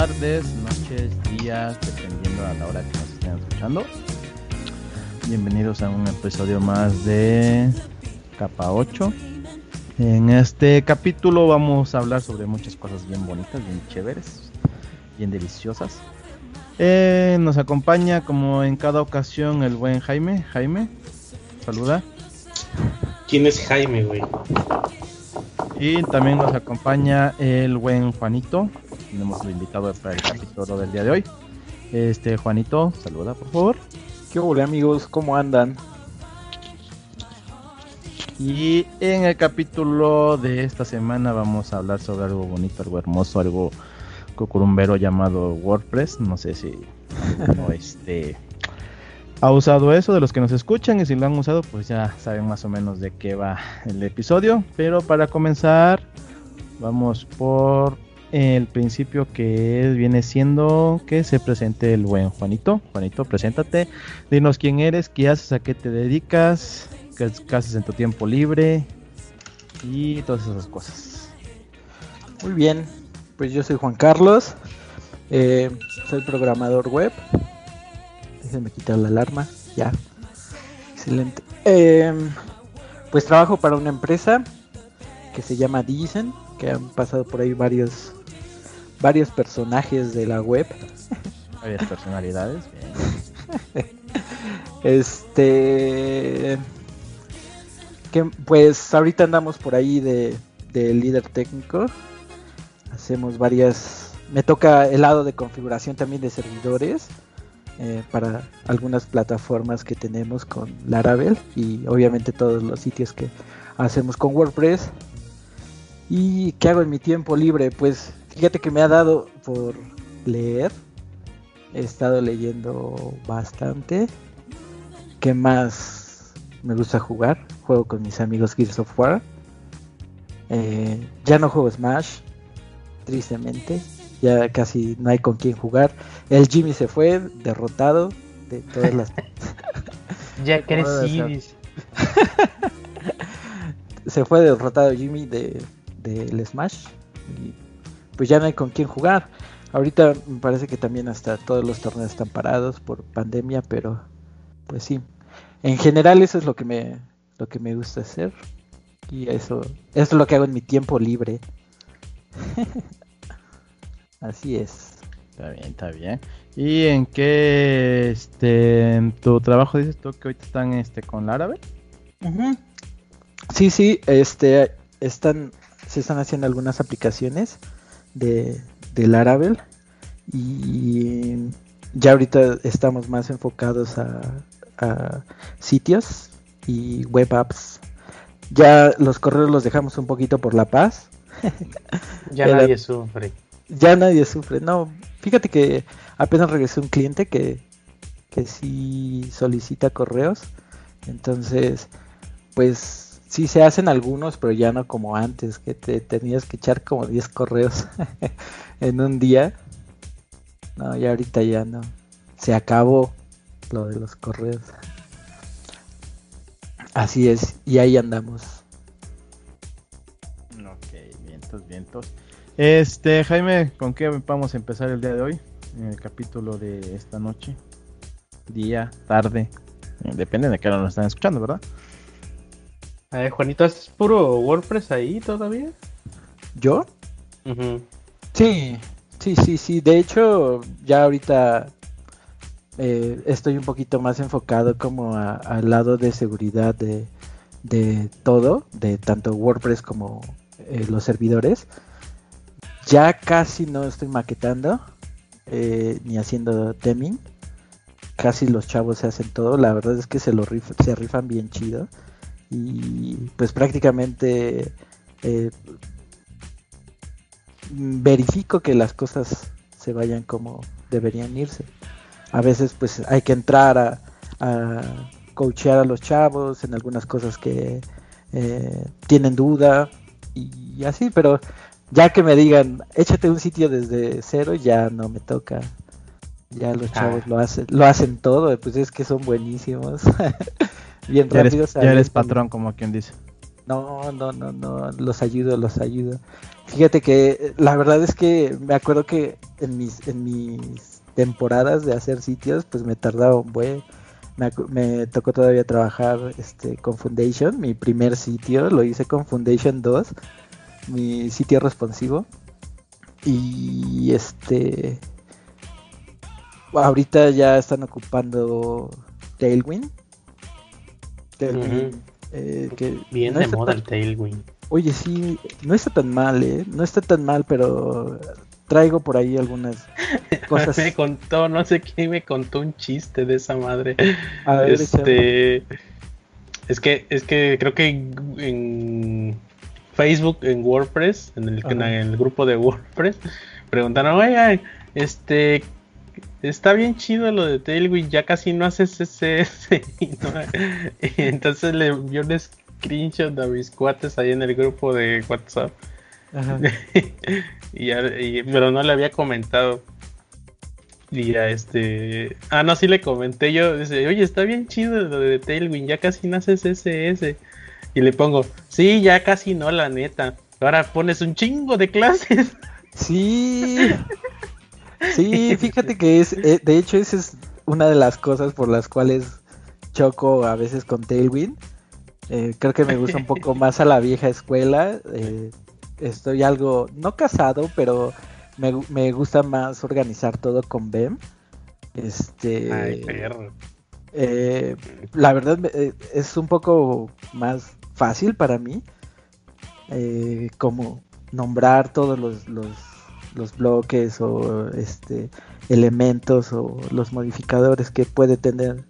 tardes, noches, días, dependiendo a la hora que nos estén escuchando. Bienvenidos a un episodio más de Capa 8. En este capítulo vamos a hablar sobre muchas cosas bien bonitas, bien chéveres, bien deliciosas. Eh, nos acompaña como en cada ocasión el buen Jaime. Jaime, saluda. ¿Quién es Jaime, güey? Y también nos acompaña el buen Juanito. Tenemos el invitado para el capítulo del día de hoy. Este Juanito, saluda por favor. ¿Qué hola amigos? ¿Cómo andan? Y en el capítulo de esta semana vamos a hablar sobre algo bonito, algo hermoso, algo cucurumbero llamado WordPress. No sé si no, este ha usado eso de los que nos escuchan y si lo han usado pues ya saben más o menos de qué va el episodio. Pero para comenzar vamos por el principio que viene siendo que se presente el buen Juanito. Juanito, preséntate, dinos quién eres, qué haces, a qué te dedicas, qué haces en tu tiempo libre y todas esas cosas. Muy bien, pues yo soy Juan Carlos, eh, soy programador web. Déjenme quitar la alarma, ya. Excelente. Eh, pues trabajo para una empresa que se llama Dicen, que han pasado por ahí varios varios personajes de la web. Varias personalidades. este. Que, pues ahorita andamos por ahí de, de líder técnico. Hacemos varias. Me toca el lado de configuración también de servidores. Eh, para algunas plataformas que tenemos con Laravel y obviamente todos los sitios que hacemos con WordPress. ¿Y qué hago en mi tiempo libre? Pues fíjate que me ha dado por leer. He estado leyendo bastante. ¿Qué más me gusta jugar? Juego con mis amigos Gears of War. Eh, ya no juego Smash, tristemente. Ya casi no hay con quién jugar. El Jimmy se fue derrotado de todas las. ya crecí. se fue derrotado Jimmy de del Smash. Y pues ya no hay con quién jugar. Ahorita me parece que también hasta todos los torneos están parados por pandemia, pero pues sí. En general eso es lo que me lo que me gusta hacer y eso, eso es lo que hago en mi tiempo libre. Así es. Está bien, está bien. ¿Y en qué este en tu trabajo dices tú que ahorita están este con Laravel? Sí, sí, este están se están haciendo algunas aplicaciones de, de Laravel y ya ahorita estamos más enfocados a, a sitios y web apps. Ya los correos los dejamos un poquito por la paz. ya nadie sufre. Ya nadie sufre. No, fíjate que apenas regresó un cliente que, que sí solicita correos. Entonces, pues sí se hacen algunos, pero ya no como antes, que te tenías que echar como 10 correos en un día. No, ya ahorita ya no. Se acabó lo de los correos. Así es, y ahí andamos. Ok, vientos, vientos. Este, Jaime, ¿con qué vamos a empezar el día de hoy? En el capítulo de esta noche. Día, tarde. Depende de qué hora nos están escuchando, ¿verdad? Ver, Juanito, ¿es puro WordPress ahí todavía? ¿Yo? Sí, sí, sí, sí. De hecho, ya ahorita eh, estoy un poquito más enfocado como al lado de seguridad de, de, todo, de tanto WordPress como eh, los servidores. Ya casi no estoy maquetando eh, ni haciendo teming. Casi los chavos se hacen todo. La verdad es que se lo se rifan bien chido y pues prácticamente eh, verifico que las cosas se vayan como deberían irse. A veces pues hay que entrar a, a coachear a los chavos en algunas cosas que eh, tienen duda y así, pero ya que me digan, échate un sitio desde cero, ya no me toca. Ya los chavos lo hacen, lo hacen todo, pues es que son buenísimos. Bien ya rápido. Eres, ya eres patrón, como quien dice. No, no, no, no, los ayudo, los ayudo. Fíjate que la verdad es que me acuerdo que en mis, en mis temporadas de hacer sitios, pues me tardaba un buen. Me, me tocó todavía trabajar este, con Foundation. Mi primer sitio lo hice con Foundation 2, mi sitio responsivo. Y este. Ahorita ya están ocupando Tailwind. Tailwind. Eh, que Bien no de moda tan- el Tailwind. Oye, sí, no está tan mal, ¿eh? No está tan mal, pero traigo por ahí algunas cosas. me contó, no sé quién me contó un chiste de esa madre. A ver, este es que es que creo que en, Facebook en WordPress en el, en Ajá. el grupo de WordPress preguntaron oigan este está bien chido lo de Tailwind ya casi no haces CSS no- entonces le envió un screenshot a mis cuates ahí en el grupo de WhatsApp Ajá. y ya- y- pero no le había comentado. Y ya este. Ah, no, sí le comenté yo. Dice, oye, está bien chido lo de Tailwind, ya casi no haces SS. Y le pongo, sí, ya casi no, la neta. Ahora pones un chingo de clases. Sí. Sí, fíjate que es, eh, de hecho, esa es una de las cosas por las cuales choco a veces con Tailwind. Eh, creo que me gusta un poco más a la vieja escuela. eh, estoy algo, no casado, pero me, me gusta más organizar todo con BEM. Este, Ay, perro. eh, la verdad es un poco más fácil para mí eh, como nombrar todos los, los, los bloques o este elementos o los modificadores que puede tener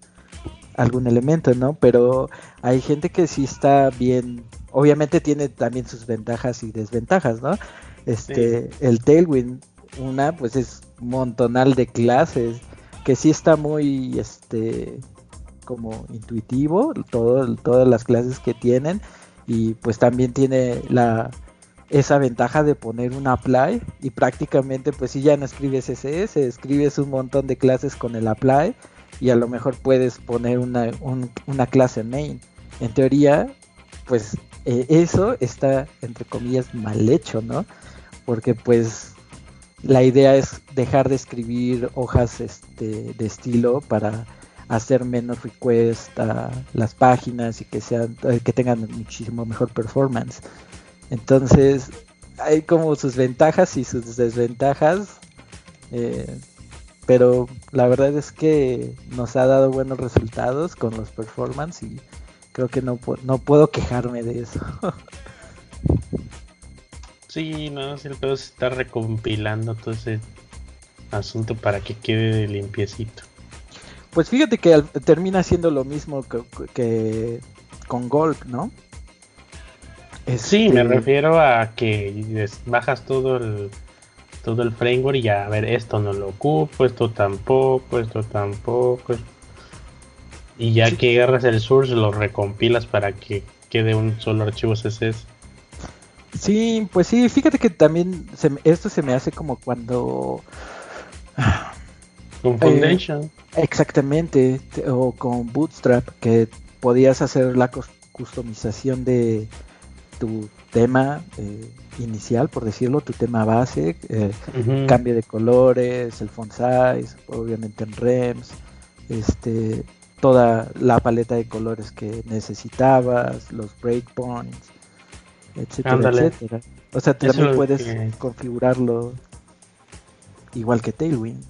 algún elemento, ¿no? Pero hay gente que sí está bien, obviamente tiene también sus ventajas y desventajas, ¿no? Este, el Tailwind, una, pues es montonal de clases, que sí está muy, este, como intuitivo, todo, todas las clases que tienen, y pues también tiene la esa ventaja de poner un apply y prácticamente pues si ya no escribes SS, escribes un montón de clases con el apply y a lo mejor puedes poner una, un- una clase main. En teoría, pues eh, eso está entre comillas mal hecho, ¿no? Porque pues la idea es dejar de escribir hojas este, de estilo para hacer menos request a las páginas y que sean que tengan muchísimo mejor performance. Entonces, hay como sus ventajas y sus desventajas. eh, pero la verdad es que nos ha dado buenos resultados con los performance y creo que no, no puedo quejarme de eso. Sí, no, si el pedo se está recompilando todo ese asunto para que quede limpiecito. Pues fíjate que termina siendo lo mismo que, que con Golf, ¿no? Sí, me Este, refiero a que bajas todo el todo el framework y ya, a ver, esto no lo ocupo, esto tampoco, esto tampoco. Y ya Sí. que agarras el source, lo recompilas para que quede un solo archivo CSS. Sí, pues sí, fíjate que también se esto se me hace como cuando Con Eh, Foundation. Exactamente, te- o con Bootstrap, que podías hacer la cus- customización de tu tema eh, inicial, por decirlo, tu tema base, eh, cambio de colores, el font size, obviamente en REMS, este, toda la paleta de colores que necesitabas, los breakpoints, etcétera, Ándale. etcétera. O sea, también puedes que- configurarlo igual que Tailwind.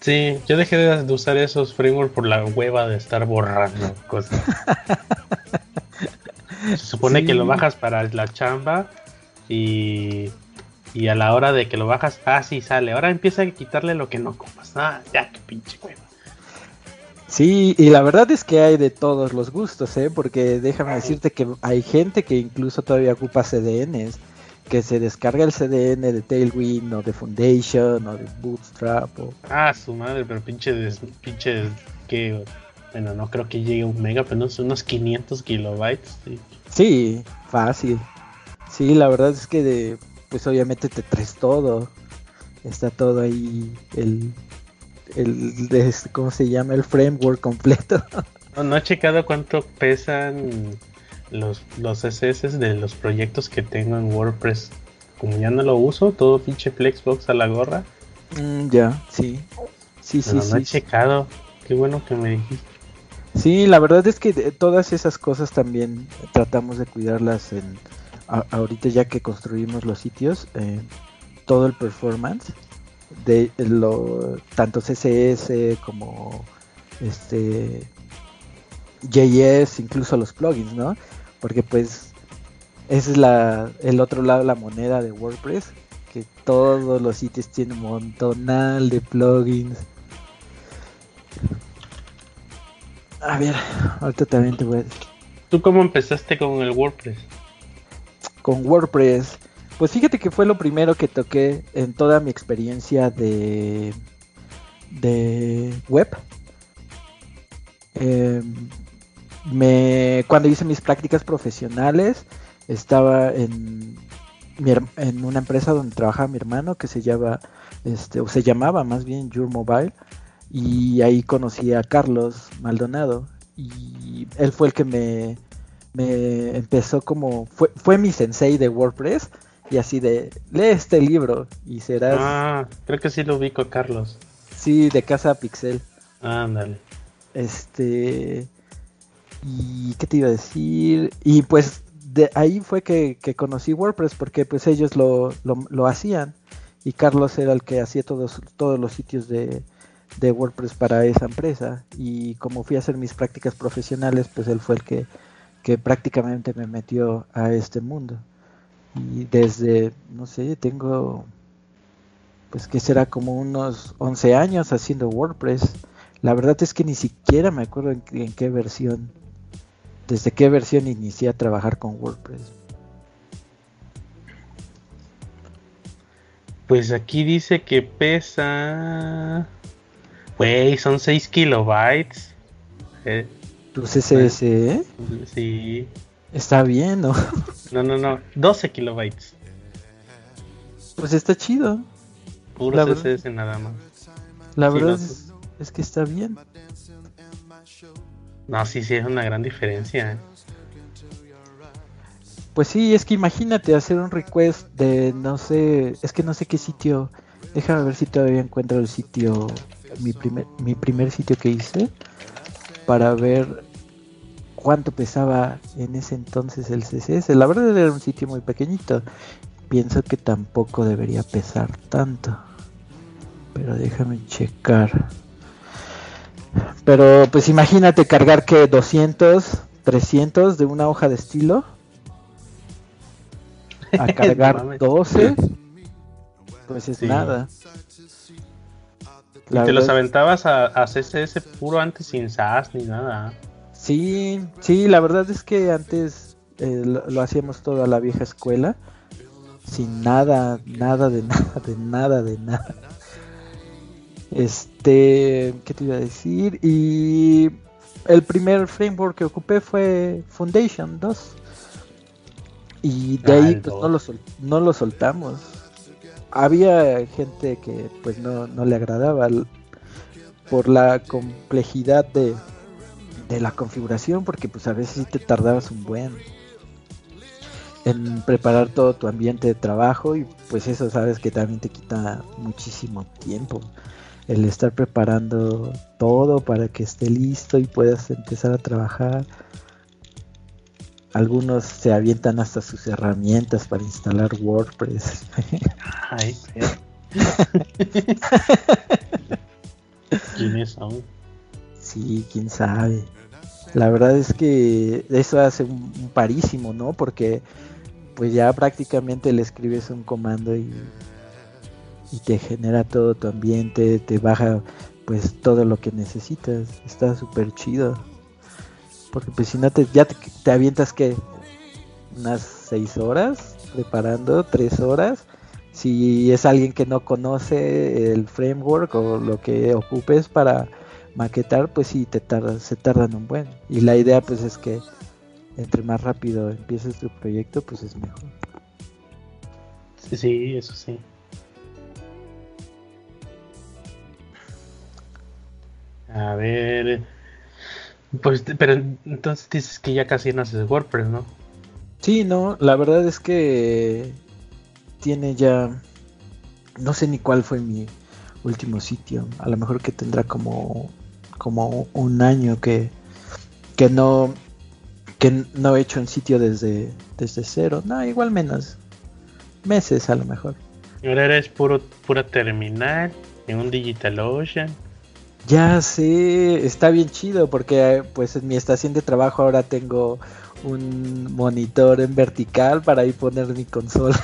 Sí, yo dejé de de usar esos frameworks por la hueva de estar borrando cosas. Se supone Sí. que lo bajas para la chamba y, y a la hora de que lo bajas, ah, sí sale. Ahora empieza a quitarle lo que no ocupas. Ah, ya, qué pinche hueva. Sí, y la verdad es que hay de todos los gustos, ¿eh? Porque déjame decirte que hay gente que incluso todavía ocupa CDNs, que se descarga el CDN de Tailwind o de Foundation o de Bootstrap. O... Ah, su madre, pero pinche, des- pinche, que, bueno, no creo que llegue a un mega, pero unos 500 kilobytes. sí. Sí, fácil. Sí, la verdad es que de, pues obviamente te traes todo. Está todo ahí, el, el, de- ¿cómo se llama? El framework completo. No, no he checado cuánto pesan los, los CSS de los proyectos que tengo en WordPress. Como ya no lo uso, todo pinche Flexbox a la gorra. Mm, ya, sí. Sí, sí, Pero no he sí. checado. Qué bueno que me dijiste. Sí, la verdad es que todas esas cosas también tratamos de cuidarlas en ahorita ya que construimos los sitios, eh, todo el performance de lo tanto CSS como este JS, incluso los plugins, ¿no? Porque pues ese es la el otro lado de la moneda de WordPress, que todos los sitios tienen un montonal de plugins. A ver, ahorita también te voy a decir. ¿Tú cómo empezaste con el WordPress? Con WordPress, pues fíjate que fue lo primero que toqué en toda mi experiencia de, de web. Eh, me, cuando hice mis prácticas profesionales, estaba en, en una empresa donde trabajaba mi hermano que se llama, este, o se llamaba más bien Your Mobile, y ahí conocí a Carlos Maldonado, y él fue el que me, me empezó como, fue, fue mi sensei de WordPress, y así de, lee este libro, y serás, Ah, creo que sí lo ubico Carlos. sí, de Casa Pixel. Ándale. Este. ¿Y qué te iba a decir? Y pues de ahí fue que, que conocí WordPress porque pues ellos lo, lo, lo hacían. Y Carlos era el que hacía todos, todos los sitios de, de WordPress para esa empresa. Y como fui a hacer mis prácticas profesionales, pues él fue el que, que prácticamente me metió a este mundo. Y desde, no sé, tengo, pues que será como unos 11 años haciendo WordPress. La verdad es que ni siquiera me acuerdo en, en qué versión, desde qué versión inicié a trabajar con WordPress. Pues aquí dice que pesa. Güey, son 6 kilobytes. Eh, Tu CSS ¿eh? sí. está bien, ¿no? No, no, no. 12 kilobytes. Pues está chido. Puro CSS nada más. La Sí, verdad no, es, es que está bien. No, sí, sí, es una gran diferencia. ¿eh? Pues sí, es que imagínate hacer un request de no sé, es que no sé qué sitio. Déjame ver si todavía encuentro el sitio, mi primer, mi primer sitio que hice, para ver cuánto pesaba en ese entonces el CSS. La verdad era un sitio muy pequeñito. Pienso que tampoco debería pesar tanto. Pero déjame checar. Pero pues imagínate cargar que 200, 300 de una hoja de estilo a cargar mames. 12 pues es Sí. nada. Y te los aventabas a, a CSS puro antes sin SAS ni nada. Sí, sí, la verdad es que antes eh, lo, lo hacíamos todo a la vieja escuela, sin nada, nada de nada, de nada, de nada. Este, ¿qué te iba a decir? Y el primer framework que ocupé fue Foundation 2. Y de Ah, ahí pues, 2. no, lo sol- no lo soltamos. Había gente que pues no, no le agradaba por la complejidad de, de la configuración porque pues a veces sí te tardabas un buen en preparar todo tu ambiente de trabajo y pues eso sabes que también te quita muchísimo tiempo el estar preparando todo para que esté listo y puedas empezar a trabajar algunos se avientan hasta sus herramientas para instalar WordPress Ay, perro. ¿Quiénes son? Sí, quién sabe. La verdad es que eso hace un, un parísimo, ¿no? Porque pues ya prácticamente le escribes un comando y, y te genera todo tu ambiente, te baja pues todo lo que necesitas. Está súper chido. Porque pues si no te, ya te, avientas que unas seis horas preparando, tres horas. Si es alguien que no conoce el framework o lo que ocupes para maquetar, pues sí, te tarda, se tardan un buen. Y la idea pues es que entre más rápido empieces tu proyecto, pues es mejor. Sí, sí, eso sí. A ver. Pues, pero entonces dices que ya casi no haces WordPress, ¿no? Sí, no, la verdad es que tiene ya, no sé ni cuál fue mi último sitio, a lo mejor que tendrá como, como un año que, que no, que no he hecho un sitio desde, desde cero, no, igual menos, meses a lo mejor. Ahora eres puro, pura terminal, en un DigitalOcean. Ya sé, está bien chido porque pues en mi estación de trabajo ahora tengo un monitor en vertical para ahí poner mi consola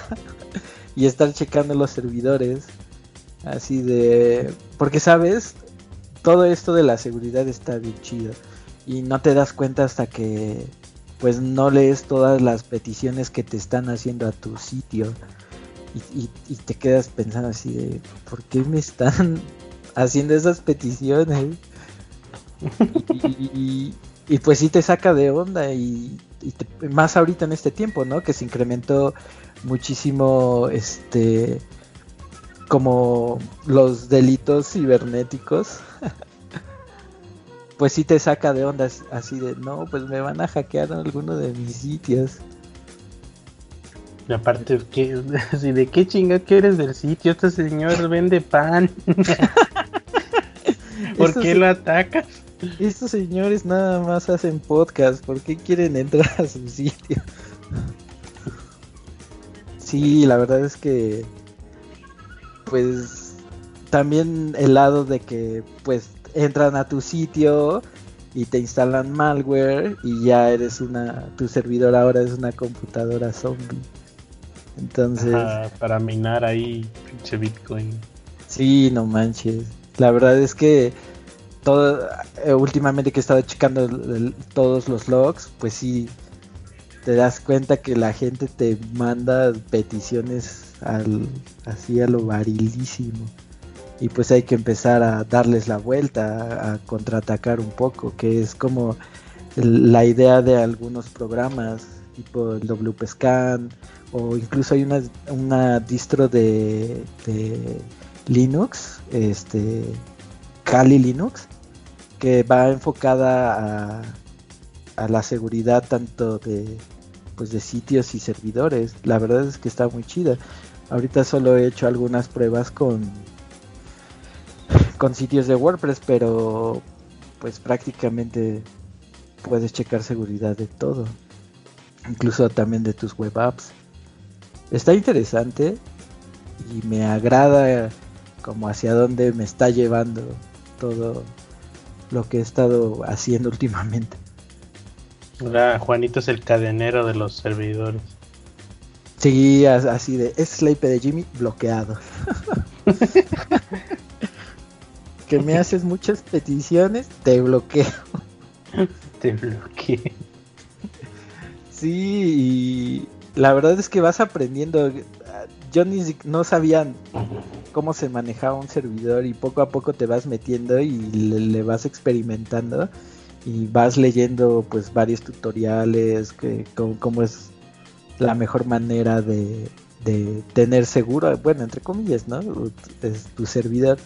y estar checando los servidores. Así de... Porque sabes, todo esto de la seguridad está bien chido y no te das cuenta hasta que pues no lees todas las peticiones que te están haciendo a tu sitio y, te quedas pensando así de ¿por qué me están haciendo esas peticiones? y, y pues sí te saca de onda y, más ahorita en este tiempo, ¿no? Que se incrementó muchísimo, este, como los delitos cibernéticos. pues sí te saca de onda así de, no, pues me van a hackear alguno de mis sitios. Y aparte, ¿qué, ¿de qué chinga que eres del sitio? Este señor vende pan. ¿Por qué lo atacas? Estos señores nada más hacen podcast, ¿por qué quieren entrar a su sitio? Sí, la verdad es que pues también el lado de que pues entran a tu sitio y te instalan malware y ya eres una tu servidor ahora es una computadora zombie. Entonces, para minar ahí pinche Bitcoin. Sí, no manches. La verdad es que todo eh, últimamente que he estado checando todos los logs, pues sí te das cuenta que la gente te manda peticiones al, así a lo varilísimo. Y pues hay que empezar a darles la vuelta, a, contraatacar un poco, que es como la idea de algunos programas, tipo el WP Scan, o incluso hay una, una distro de, Linux, este Kali Linux, que va enfocada a, la seguridad tanto de pues de sitios y servidores. La verdad es que está muy chida. Ahorita solo he hecho algunas pruebas con con sitios de WordPress, pero pues prácticamente puedes checar seguridad de todo, incluso también de tus web apps. Está interesante y me agrada como hacia dónde me está llevando todo lo que he estado haciendo últimamente. Juanito es el cadenero de los servidores. Sí, así de, es la IP de Jimmy bloqueado. que me haces muchas peticiones, te bloqueo. te bloqueo. Sí, y la verdad es que vas aprendiendo. Yo ni no sabía cómo se manejaba un servidor y poco a poco te vas metiendo y le, vas experimentando y vas leyendo pues varios tutoriales que cómo, es la mejor manera de, tener seguro, bueno, entre comillas, ¿no? tu servidor.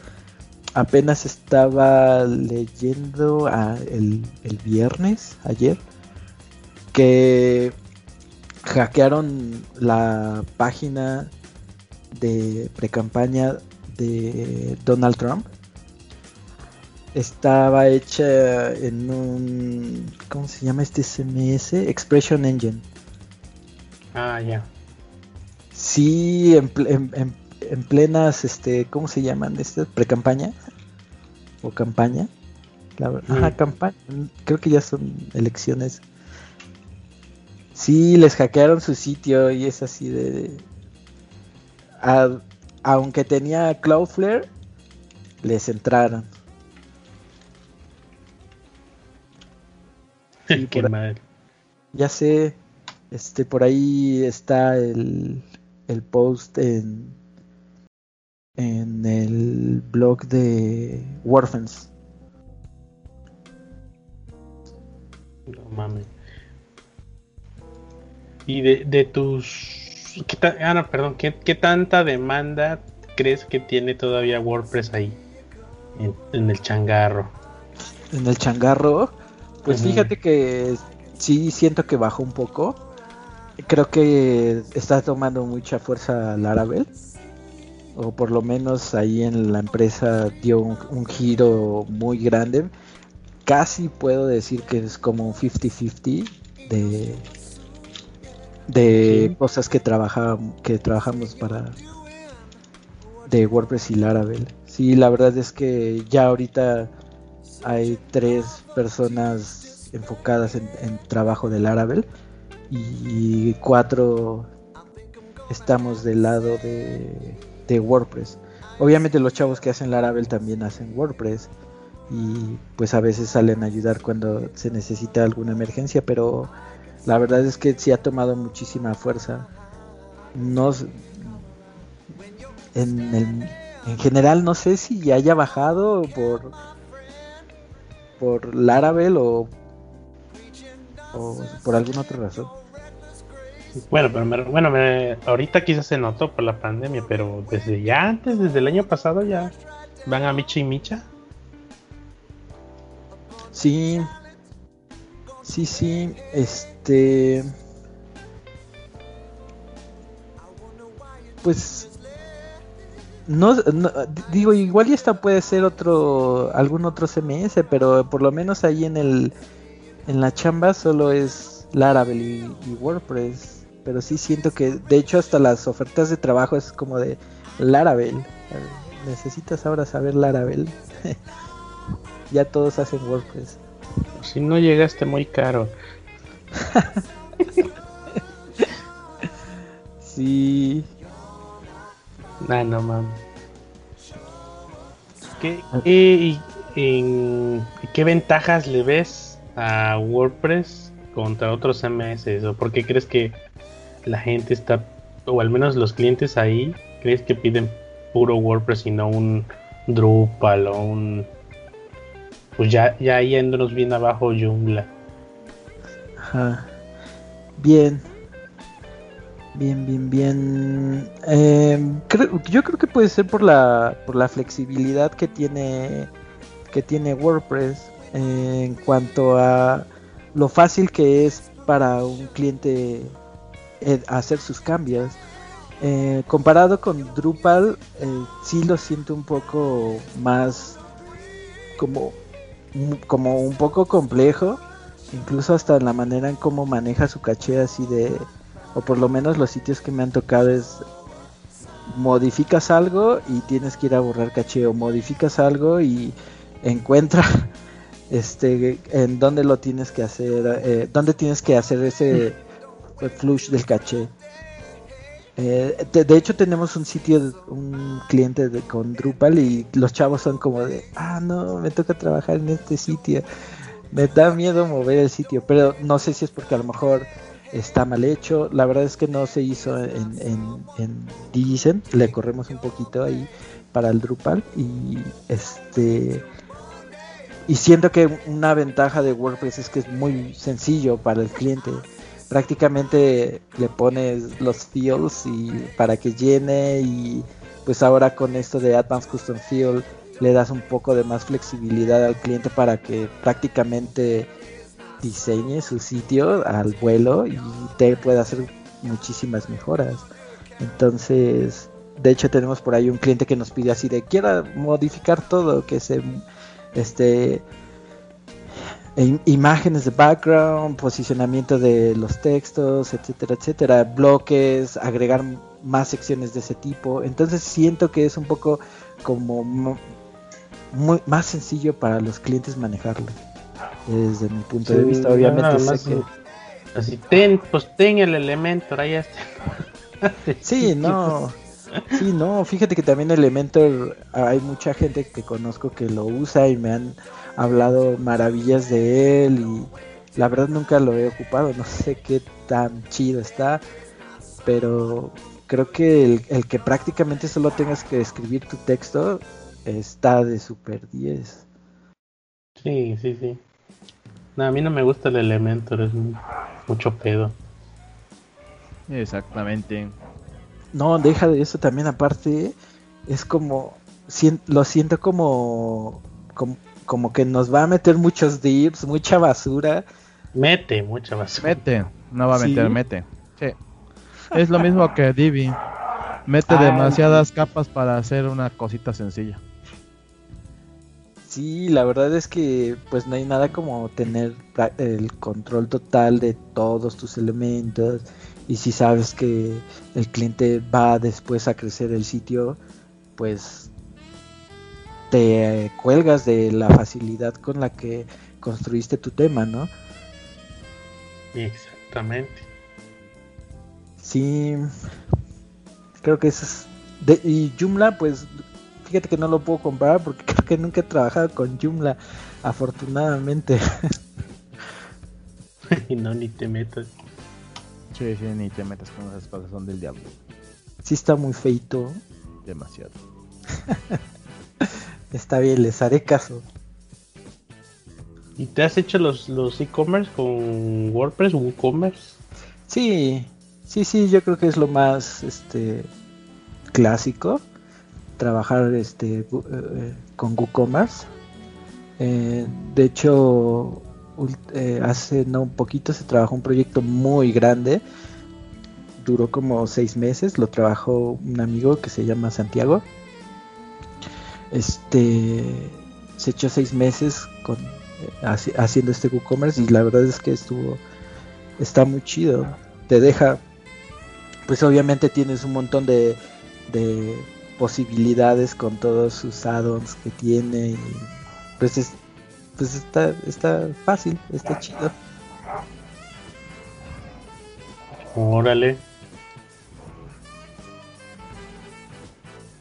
Apenas estaba leyendo el, el viernes, ayer, que hackearon la página de pre-campaña de Donald Trump estaba hecha en un ¿cómo se llama este CMS? Expression Engine. Ah, ya. Sí, en, en, plenas, este, ¿cómo se llaman? Este, pre-campaña o campaña. Ajá, campaña. Creo que ya son elecciones. Sí, les hackearon su sitio y es así de aunque tenía Cloudflare, les entraron. Qué mal. Ya sé, este por ahí está el, el post en en el blog de Warfens. No mames. Y de, de tus ¿qué ah, perdón, ¿qué, tanta demanda crees que tiene todavía WordPress ahí? En, el changarro. En el changarro, Pues fíjate que sí siento que bajó un poco. Creo que está tomando mucha fuerza Laravel. O por lo menos ahí en la empresa dio un, un giro muy grande. Casi puedo decir que es como un 50-50 de, de Sí. cosas que, trabaja, que trabajamos para de WordPress y Laravel. Sí, la verdad es que ya ahorita hay tres personas enfocadas en, en trabajo de Laravel y cuatro estamos del lado de, de WordPress. Obviamente los chavos que hacen Laravel también hacen WordPress y pues a veces salen a ayudar cuando se necesita alguna emergencia, pero la verdad es que sí ha tomado muchísima fuerza. No, s- en, el- en general no sé si haya bajado por por Laravel o, o por alguna otra razón. Bueno, pero me- bueno, me- ahorita quizás se notó por la pandemia, pero desde ya antes, desde el año pasado ya van a Micha y Micha. Sí, sí, sí, este, pues, no, no, digo, igual y esta puede ser otro, algún otro CMS, pero por lo menos ahí en el, en la chamba solo es Laravel y, y WordPress, pero sí siento que, de hecho, hasta las ofertas de trabajo es como de Laravel, necesitas ahora saber Laravel. ya todos hacen WordPress. Si no llegaste muy caro. Sí, Ah, no mames. ¿Qué, en- qué ventajas le ves a WordPress contra otros CMS? ¿O por qué crees que la gente está, o al menos los clientes ahí, crees que piden puro WordPress y no un Drupal o un... Pues ya, ya yéndonos bien abajo, Joomla. Ajá. Bien. Bien, bien, bien. Em, creo- yo creo que puede ser por la, por la flexibilidad que tiene, que tiene WordPress en cuanto a lo fácil que es para un cliente eh, hacer sus cambios. Eh, comparado con Drupal, eh, sí lo siento un poco más como, como un poco complejo incluso hasta la manera en cómo maneja su caché así de o por lo menos los sitios que me han tocado es modificas algo y tienes que ir a borrar caché o modificas algo y encuentra este en dónde lo tienes que hacer eh, dónde tienes que hacer ese flush del caché Eh, de, de hecho tenemos un sitio un cliente de, con Drupal y los chavos son como de ah no me toca trabajar en este sitio me da miedo mover el sitio, pero no sé si es porque a lo mejor está mal hecho. La verdad es que no se hizo en, en, en le corremos un poquito ahí para el Drupal y este y siento que una ventaja de WordPress es que es muy sencillo para el cliente. Prácticamente le pones los fields y para que llene y pues ahora con esto de Advanced Custom Field le das un poco de más flexibilidad al cliente para que prácticamente diseñe su sitio al vuelo y te pueda hacer muchísimas mejoras. Entonces, de hecho tenemos por ahí un cliente que nos pide así de quiera modificar todo, que se este im- imágenes de background, posicionamiento de los textos, etcétera, etcétera, bloques, agregar más secciones de ese tipo. Entonces siento que es un poco como mo- muy más sencillo para los clientes manejarlo. Desde mi punto de vista, obviamente sé que Así, ten, pues ten el elemento, ahí está. Sí, no. Sí, no, fíjate que también Elementor hay mucha gente que conozco que lo usa y me han hablado maravillas de él y la verdad nunca lo he ocupado, no sé qué tan chido está, pero creo que el, el que prácticamente solo tengas que escribir tu texto está de super 10. Sí, sí, sí. No, a mí no me gusta el Elementor, es mu- mucho pedo. Exactamente. No, deja de eso también aparte, es como, lo siento como, como como que nos va a meter muchos dips, mucha basura. Mete mucha basura. Mete, no va a ¿Sí? meter, mete. Sí. Es lo mismo que Divi. Mete demasiadas capas para hacer una cosita sencilla. Sí, la verdad es que pues no hay nada como tener el control total de todos tus elementos y si sabes que el cliente va después a crecer el sitio, pues te cuelgas de la facilidad con la que construiste tu tema, ¿no? Exactamente. Sí, creo que eso es... de- y Joomla, pues fíjate que no lo puedo comparar porque creo que nunca he trabajado con Joomla, afortunadamente. y no, ni te metas. Sí, sí, ni te metas con esas cosas, son del diablo. Sí está muy feito. Demasiado. Está bien, les haré caso. ¿Y te has hecho los los e-commerce con WordPress, WooCommerce? Sí, sí, sí, yo creo que es lo más este clásico trabajar este gu- eh, con WooCommerce. Eh, de hecho, eh, hace no un poquito se trabajó un proyecto muy grande. Duró como seis meses. Lo trabajó un amigo que se llama Santiago. Este se echó seis meses con eh, haci- haciendo este WooCommerce y la verdad es que estuvo está muy chido. Te deja, pues obviamente tienes un montón de, de posibilidades con todos sus add-ons que tiene y pues es, pues está, está fácil, está chido. Órale.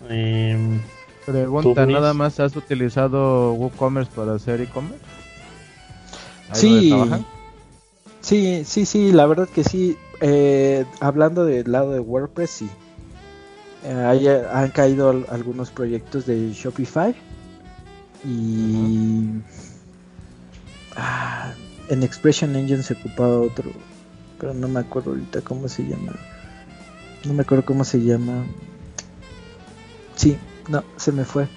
Em, Pregunta, ¿Tú, ¿nada más has utilizado WooCommerce para hacer e-commerce? ¿Ahí Sí, sí, sí, sí, la verdad que sí. Eh, hablando del lado de WordPress, sí. Eh, hay- han caído al- algunos proyectos de Shopify y ah, en Expression Engine se ocupaba otro, pero no me acuerdo ahorita cómo se llama. No me acuerdo cómo se llama. Sí, no, se me fue.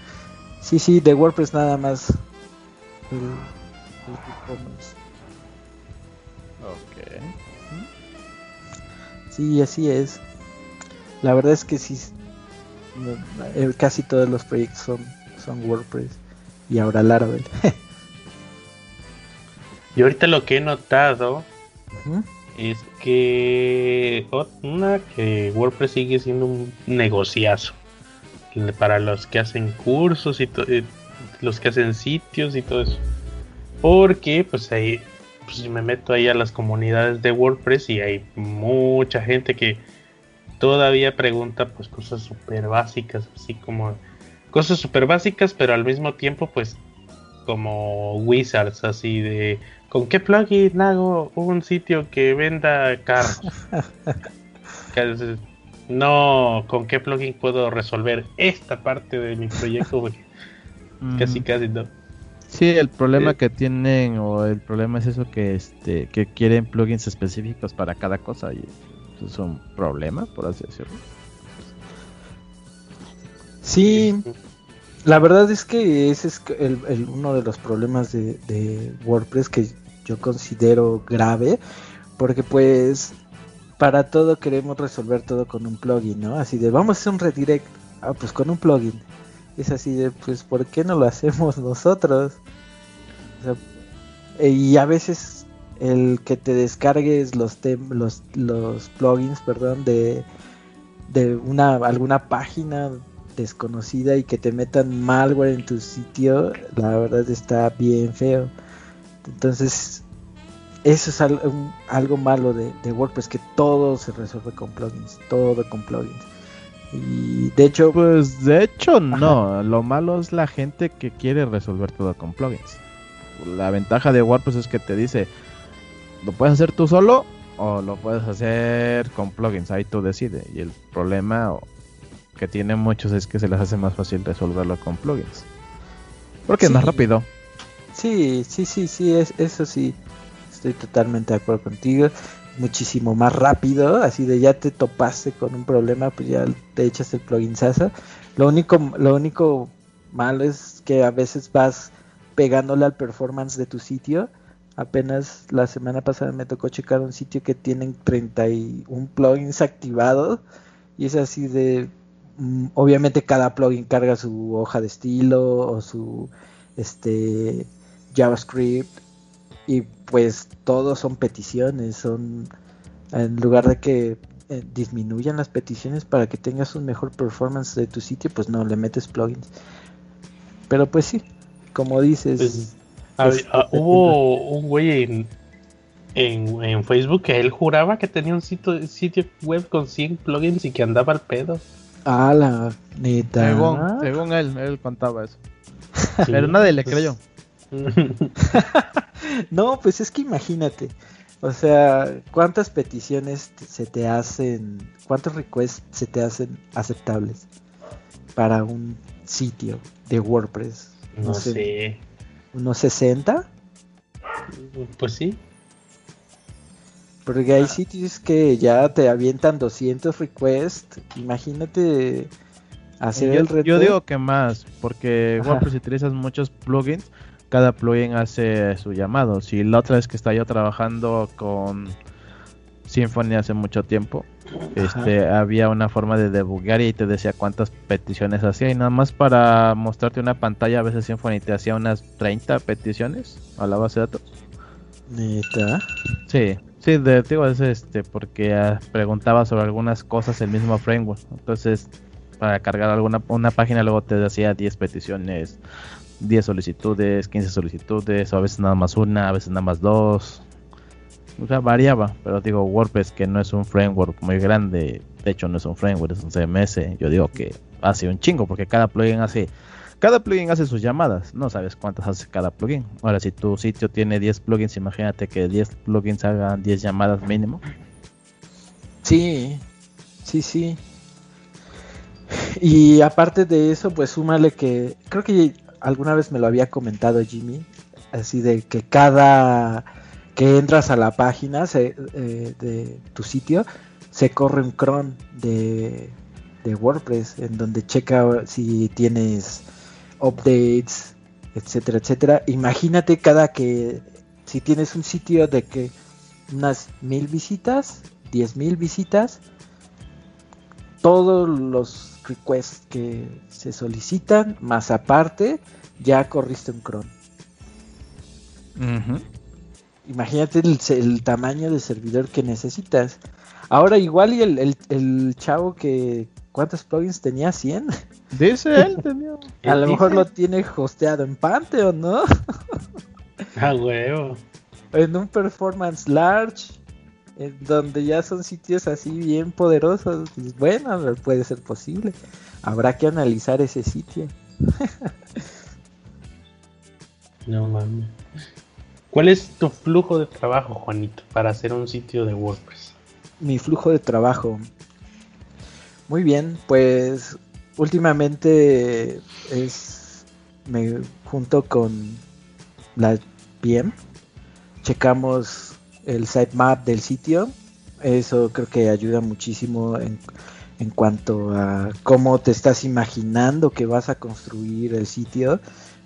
Sí, sí, de WordPress nada más. El. Ok. Sí, así es. La verdad es que sí, eh, casi todos los proyectos son, son WordPress y ahora Laravel. y ahorita lo que he notado es que una que WordPress sigue siendo un negociazo para los que hacen cursos y eh, los que hacen sitios y todo eso. Porque pues ahí pues me meto ahí a las comunidades de WordPress y hay mucha gente que todavía pregunta pues cosas súper básicas así como cosas súper básicas pero al mismo tiempo pues como wizards así de con qué plugin hago un sitio que venda carros no con qué plugin puedo resolver esta parte de mi proyecto casi Mm, casi no Sí, el problema Eh. que tienen o el problema es eso que este que quieren plugins específicos para cada cosa y eso es un problema, por así decirlo. Sí, la verdad es que ese es el, el- uno de los problemas de, de WordPress que yo considero grave, porque pues para todo queremos resolver todo con un plugin, ¿no? Así de, vamos a hacer un redirect, ah, pues con un plugin. Es así de, pues, ¿por qué no lo hacemos nosotros? Eh, y a veces el que te descargues los tem- los, los plugins, perdón, de, de una alguna página desconocida y que te metan malware en tu sitio, la verdad está bien feo. Entonces, eso es al- un- algo malo de, de WordPress, que todo se resuelve con plugins, todo con plugins. Y de hecho, Pues de hecho no, lo malo es la gente que quiere resolver todo con plugins. La ventaja de WordPress es que te dice, lo puedes hacer tú solo o lo puedes hacer con plugins, ahí tú decides. Y el problema que tienen muchos es que se les hace más fácil resolverlo con plugins. Porque es más rápido. sí, sí, sí, sí, es, eso sí, estoy totalmente de acuerdo contigo. Muchísimo más rápido, así de ya te topaste con un problema, pues ya te echas el plugin Sasa. Lo único, lo único malo es que a veces vas pegándole al performance de tu sitio. Apenas la semana pasada me tocó checar un sitio que tienen 31 plugins activados y es así de mm, obviamente cada plugin carga su hoja de estilo o su este JavaScript y pues todos son peticiones, son en lugar de que eh, disminuyan las peticiones para que tengas un mejor performance de tu sitio, pues no le metes plugins. Pero pues sí, como dices, pues, ah, hubo un güey en, en, Facebook que él juraba que tenía un sitio, sitio web con 100 plugins y que andaba al pedo. Ah, la neta. Según, él, él contaba eso. Pero nadie le pues, creyó. no, pues es que imagínate. O sea, ¿cuántas peticiones se te hacen, cuántos requests se te hacen aceptables para un sitio de WordPress? No, sé. ¿Unos 60? Pues sí. Porque hay ah. sitios que ya te avientan 200 requests. Imagínate hacer yo, el reto. Yo digo que más, porque WordPress utilizas muchos plugins cada plugin hace su llamado. Si la otra vez que estaba yo trabajando con Symfony hace mucho tiempo, este, había una forma de debugar y te decía cuántas peticiones hacía y nada más para mostrarte una pantalla a veces Symfony te hacía unas 30 peticiones a la base de datos. ¿Neta? Sí, sí, de, digo, es este, porque ah, preguntaba sobre algunas cosas el mismo framework. Entonces, para cargar alguna una página luego te decía 10 peticiones 10 solicitudes, 15 solicitudes, o a veces nada más una, a veces nada más dos. O sea, variaba, pero digo, WordPress que no es un framework muy grande, de hecho no es un framework, es un CMS, yo digo que hace un chingo, porque cada plugin hace, cada plugin hace sus llamadas, no sabes cuántas hace cada plugin. Ahora, si tu sitio tiene 10 plugins, imagínate que 10 plugins hagan 10 llamadas mínimo. Sí, sí, sí. Y aparte de eso, pues súmale que creo que alguna vez me lo había comentado Jimmy, así de que cada que entras a la página eh, de tu sitio, se corre un cron de, de WordPress en donde checa si tienes updates, etcétera, etcétera. Imagínate cada que si tienes un sitio de que unas mil visitas, diez mil visitas, todos los requests que se solicitan, más aparte, ya corriste un cron. Imagínate el, tamaño de servidor que necesitas. Ahora igual y el, chavo que... ¿Cuántos plugins tenía? ¿100? Dice él tenía. A lo mejor lo tiene hosteado en Pantheon, ¿no? Ah, huevo. En un performance large donde ya son sitios así bien poderosos, pues bueno, puede ser posible. Habrá que analizar ese sitio. no mames. ¿Cuál es tu flujo de trabajo, Juanito, para hacer un sitio de WordPress? Mi flujo de trabajo. Muy bien, pues últimamente es me junto con la PM, checamos el sitemap del sitio. Eso creo que ayuda muchísimo en, en cuanto a cómo te estás imaginando que vas a construir el sitio,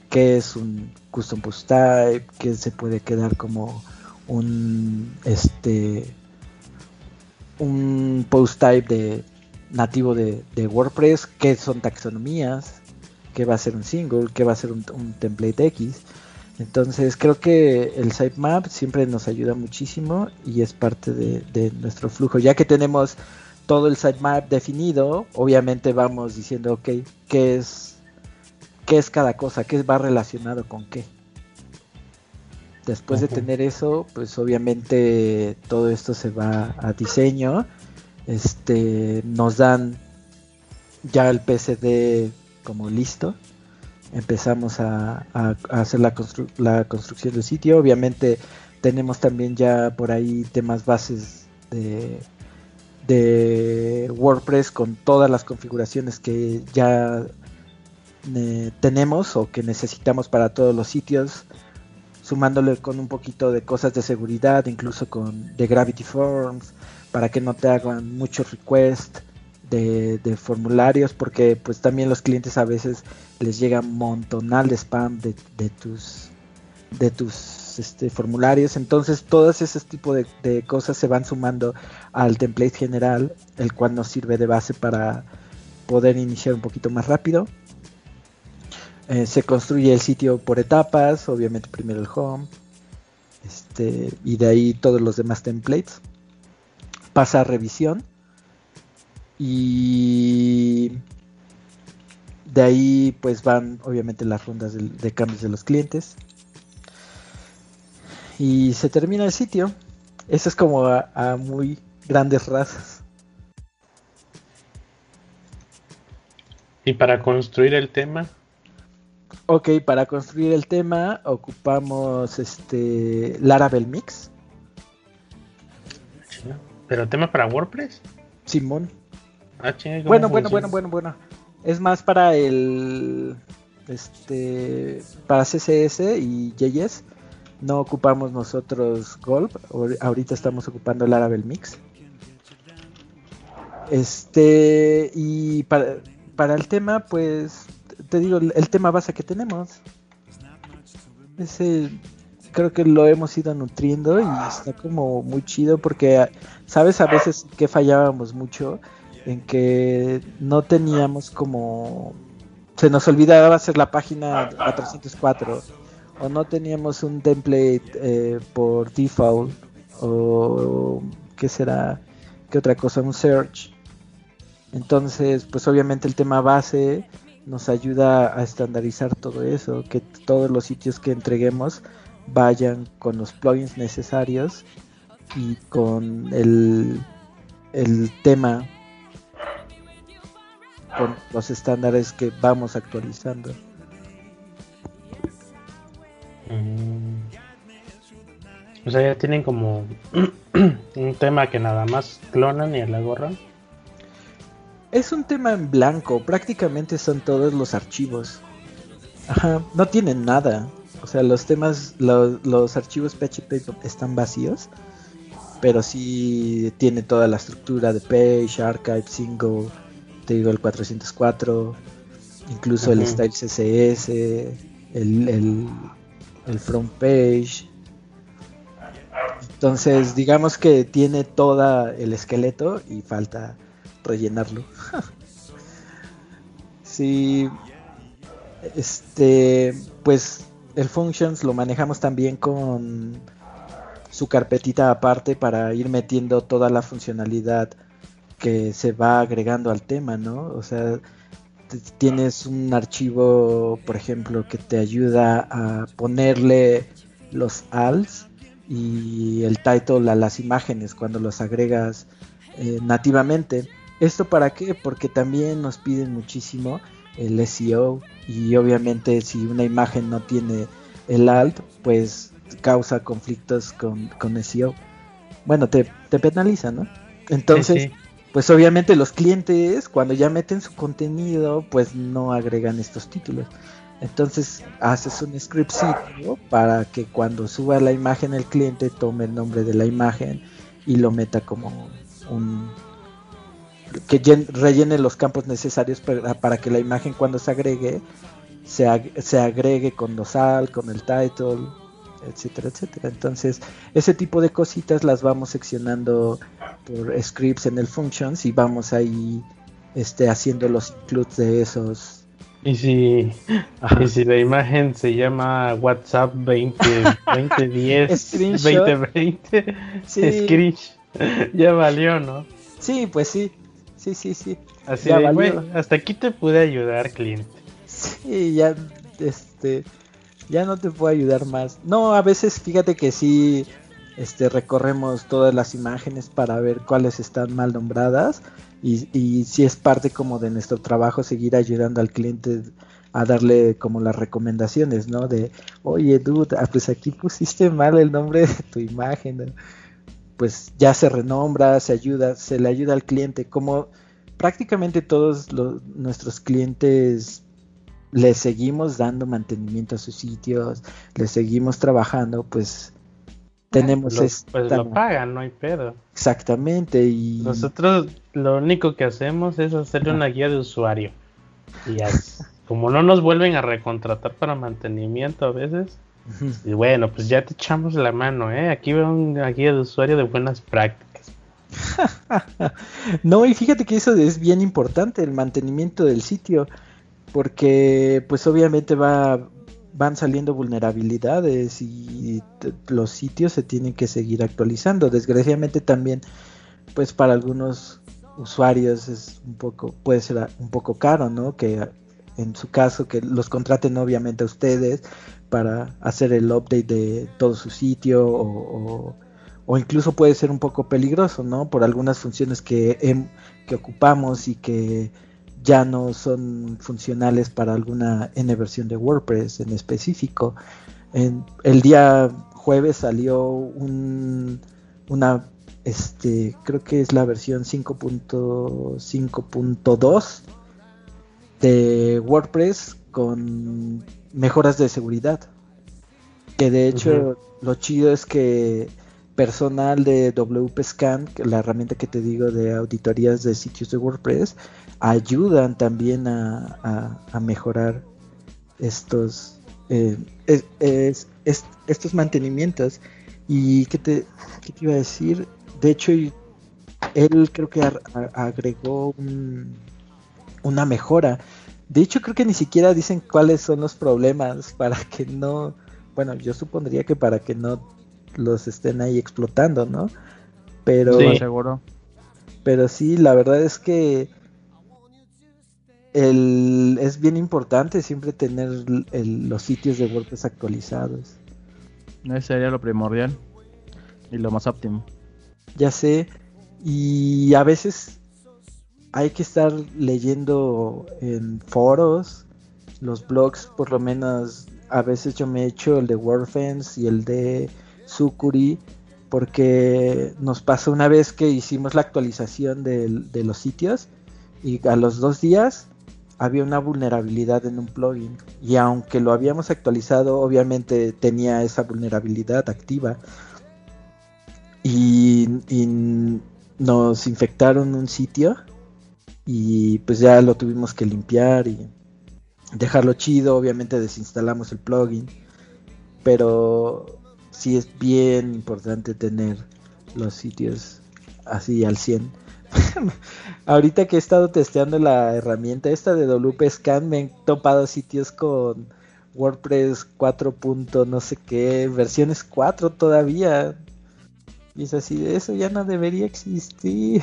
qué es un custom post type, que se puede quedar como un este un post type de nativo de, WordPress, qué son taxonomías, qué va a ser un single, qué va a ser un, un template X. Entonces creo que el sitemap siempre nos ayuda muchísimo y es parte de, nuestro flujo. Ya que tenemos todo el sitemap definido, obviamente vamos diciendo, ok, ¿qué es, qué es cada cosa? ¿Qué va relacionado con qué? Después de tener eso, pues obviamente todo esto se va a diseño. Este, nos dan ya el PCD como listo empezamos a, hacer la, construcción del sitio. Obviamente tenemos también ya por ahí temas bases de, WordPress con todas las configuraciones que ya tenemos o que necesitamos para todos los sitios sumándole con un poquito de cosas de seguridad, incluso con de Gravity Forms, para que no te hagan muchos requests de, formularios porque pues también los clientes a veces les llega montonal de spam de, tus de tus este, formularios. Entonces todos esos tipos de, cosas se van sumando al template general el cual nos sirve de base para poder iniciar un poquito más rápido. Eh, se construye el sitio por etapas obviamente primero el home este, y de ahí todos los demás templates. Pasa a revisión y de ahí pues van obviamente las rondas de, cambios de los clientes. Y se termina el sitio. Eso es como a, muy grandes razas. ¿Y para construir el tema? Ok, para construir el tema ocupamos este Laravel Mix. ¿Pero tema para WordPress? Simón. Ah, bueno, bueno, bueno, bueno, bueno. Es más para el. Este. Para CSS y JS. No ocupamos nosotros Golf. Ahorita estamos ocupando el Laravel Mix. Este. Y para, para el tema, pues. Te digo, el tema base que tenemos. Ese creo que lo hemos ido nutriendo y está como muy chido porque sabes a veces que fallábamos mucho en que no teníamos como se nos olvidaba hacer la página a 304 o no teníamos un template eh, por default o qué será qué otra cosa un search. Entonces pues obviamente el tema base nos ayuda a estandarizar todo eso que todos los sitios que entreguemos vayan con los plugins necesarios y con el, el tema con los estándares que vamos actualizando. Mm. O sea, ya tienen como un tema que nada más clonan y la gorra. Es un tema en blanco, prácticamente son todos los archivos. Ajá, no tienen nada. O sea, los temas, los, los archivos PHP están vacíos, pero sí tiene toda la estructura de page, archive, single, te digo el 404, incluso el style CSS, el, el, el front page. Entonces, digamos que tiene todo el esqueleto y falta rellenarlo. sí, este, pues el functions lo manejamos también con su carpetita aparte para ir metiendo toda la funcionalidad que se va agregando al tema, ¿no? O sea, tienes un archivo, por ejemplo, que te ayuda a ponerle los alts y el title a las imágenes cuando los agregas eh, nativamente. ¿Esto para qué? Porque también nos piden muchísimo el SEO y obviamente si una imagen no tiene el alt, pues causa conflictos con, con SEO. Bueno, te, te penaliza, ¿no? Entonces, pues obviamente los clientes cuando ya meten su contenido, pues no agregan estos títulos. Entonces haces un script sitio para que cuando suba la imagen el cliente tome el nombre de la imagen y lo meta como un que rellene los campos necesarios para, que la imagen cuando se agregue se, se agregue con los al, con el title, etcétera, etcétera. Entonces, ese tipo de cositas las vamos seccionando por scripts en el functions y vamos ahí este, haciendo los includes de esos. Y si, y si la imagen se llama WhatsApp 20, 2010, 2020, sí. ya valió, ¿no? Sí, pues sí, sí, sí, sí. Así de, bueno, hasta aquí te pude ayudar, cliente. Sí, ya, este, ya no te puedo ayudar más. No, a veces fíjate que sí este, recorremos todas las imágenes para ver cuáles están mal nombradas y, y si es parte como de nuestro trabajo seguir ayudando al cliente a darle como las recomendaciones, ¿no? De, oye, dude, ah, pues aquí pusiste mal el nombre de tu imagen, pues ya se renombra, se ayuda, se le ayuda al cliente, como prácticamente todos los, nuestros clientes le seguimos dando mantenimiento a sus sitios, le seguimos trabajando, pues tenemos Lo- esta... pues lo pagan, no hay pedo. Exactamente, y... Nosotros lo único que hacemos es hacerle una guía de usuario. Y ya, como no nos vuelven a recontratar para mantenimiento a veces, y bueno, pues ya te echamos la mano, ¿eh? Aquí veo una guía de usuario de buenas prácticas. No, y fíjate que eso es bien importante, el mantenimiento del sitio, porque pues obviamente va, van saliendo vulnerabilidades y los sitios se tienen que seguir actualizando. Desgraciadamente también, pues para algunos usuarios es un poco, puede ser un poco caro, ¿no? Que en su caso que los contraten obviamente a ustedes para hacer el update de todo su sitio o, o- o incluso puede ser un poco peligroso, ¿no? Por algunas funciones que, que ocupamos y que ya no son funcionales para alguna N versión de WordPress en específico. En- el día jueves salió un, una, este, creo que es la versión 5.5.2 de WordPress con mejoras de seguridad. Que de hecho lo chido es que personal de WP Scan, que la herramienta que te digo de auditorías de sitios de WordPress, ayudan también a, a- a mejorar estos eh, es- es- es- estos mantenimientos. ¿Y qué te, qué te iba a decir? De hecho, él creo que a- agregó un- una mejora. De hecho, creo que ni siquiera dicen cuáles son los problemas para que no, bueno, yo supondría que para que no los estén ahí explotando, ¿no? Pero Sí. Lo aseguro. pero sí, la verdad es que el, es bien importante siempre tener el- los sitios de WordPress actualizados. Ese sería lo primordial y lo más óptimo. Ya sé, y a veces hay que estar leyendo en foros, los blogs, por lo menos a veces yo me echo el de WordFence y el de Sukuri, porque nos pasó una vez que hicimos la actualización de los sitios y a los dos días había una vulnerabilidad en un plugin y aunque lo habíamos actualizado obviamente tenía esa vulnerabilidad activa y, y nos infectaron un sitio y pues ya lo tuvimos que limpiar y dejarlo chido. Obviamente desinstalamos el plugin pero sí es bien importante tener los sitios así al 100 Ahorita que he estado testeando la herramienta esta de WP Scan, me he topado sitios con WordPress 4. punto no sé qué, versiones 4 todavía. Y es así de eso, ya no debería existir.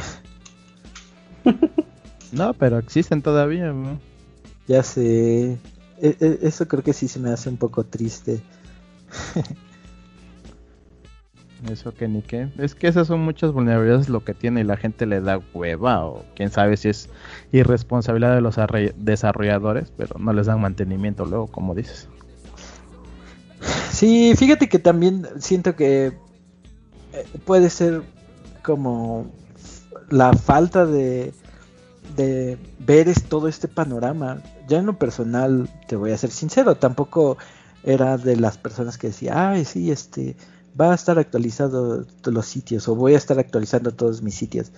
No, pero existen todavía. ¿no? Ya sé. E- e- Eso creo que sí se me hace un poco triste. Eso que ni qué. Es que esas son muchas vulnerabilidades lo que tiene y la gente le da hueva o quién sabe si es irresponsabilidad de los desarrolladores, pero no les dan mantenimiento luego, como dices. Sí, fíjate que también siento que eh, puede ser como la falta de, de ver es todo este panorama. Ya en lo personal, te voy a ser sincero, tampoco era de las personas que decía, ay, sí, este, va a estar actualizado los sitios o voy a estar actualizando todos mis sitios.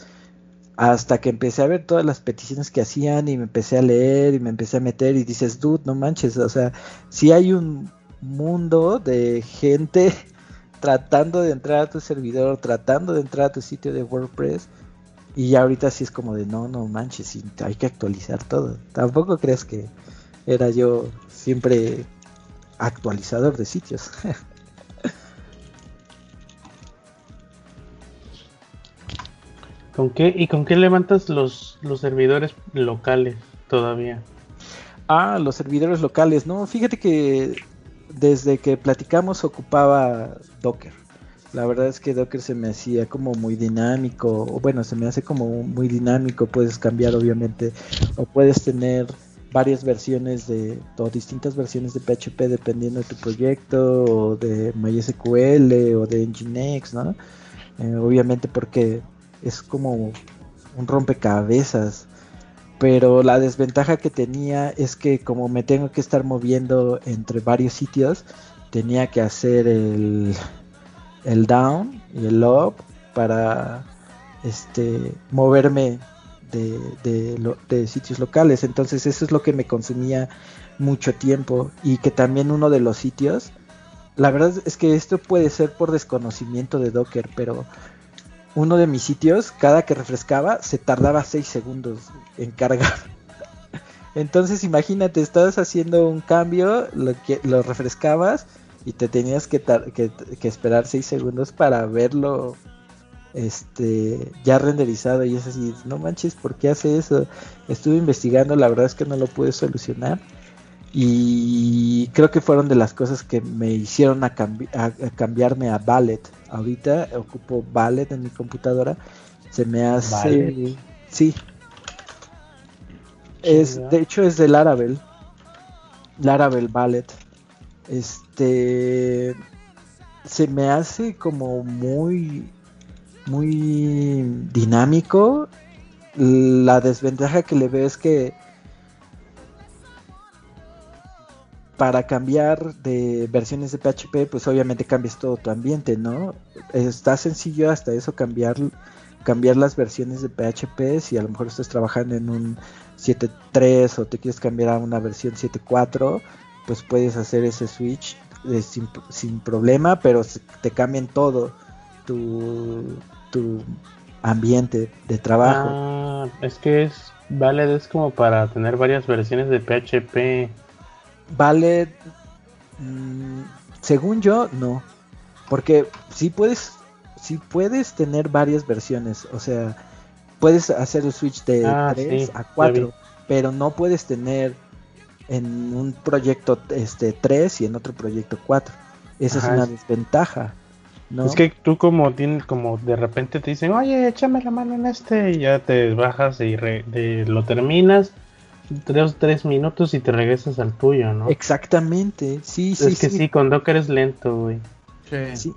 Hasta que empecé a ver todas las peticiones que hacían y me empecé a leer y me empecé a meter y dices, dude, no manches, o sea, si hay un mundo de gente tratando de entrar a tu servidor, tratando de entrar a tu sitio de WordPress. Y ya ahorita sí es como de no, no manches, hay que actualizar todo. Tampoco crees que era yo siempre actualizador de sitios. ¿Con qué, ¿Y con qué levantas los, los servidores locales todavía? ah, los servidores locales, no, fíjate que desde que platicamos ocupaba Docker. La verdad es que Docker se me hacía como muy dinámico, o bueno, se me hace como muy dinámico, puedes cambiar obviamente, o puedes tener varias versiones de, o distintas versiones de PHP dependiendo de tu proyecto, o de MySQL, o de Nginx, ¿no? Eh, obviamente porque es como un rompecabezas, pero la desventaja que tenía es que como me tengo que estar moviendo entre varios sitios, tenía que hacer el el down y el up para este moverme de, de, de, sitios locales. Entonces eso es lo que me consumía mucho tiempo y que también uno de los sitios, la verdad es que esto puede ser por desconocimiento de Docker, pero uno de mis sitios, cada que refrescaba, se tardaba 6 segundos en cargar. Entonces imagínate, estabas haciendo un cambio, lo, que, lo refrescabas y te tenías que, esperar 6 segundos para verlo este ya renderizado y es así, no manches, ¿por qué hace eso? Estuve investigando, la verdad es que no lo pude solucionar y creo que fueron de las cosas que me hicieron a, cambiarme a Ballet. Ahorita ocupo Ballet en mi computadora, se me hace... Sí. Es, de hecho es de Laravel. Laravel Ballet. Este se me hace como muy muy dinámico. La desventaja que le veo es que para cambiar de versiones de PHP, pues obviamente cambias todo tu ambiente, ¿no? Está sencillo hasta eso cambiar cambiar las versiones de PHP si a lo mejor estás trabajando en un 7.3 o te quieres cambiar a una versión 7.4, pues puedes hacer ese switch eh, sin, sin, problema, pero te cambian todo tu, tu ambiente de trabajo. Ah, es que es Valid es como para tener varias versiones de PHP. Valid, mm, según yo, no. Porque si puedes, si puedes tener varias versiones, o sea, puedes hacer el switch de 3 ah, a 4, pero no puedes tener en un proyecto este 3 y en otro proyecto 4. Esa es una desventaja. Es que tú como tienes, como de repente te dicen, oye, échame la mano en este, y ya te bajas y lo terminas, tres, tres minutos y te regresas al tuyo, ¿no? Exactamente, sí, sí. Es que sí. con Docker es lento, güey. Sí.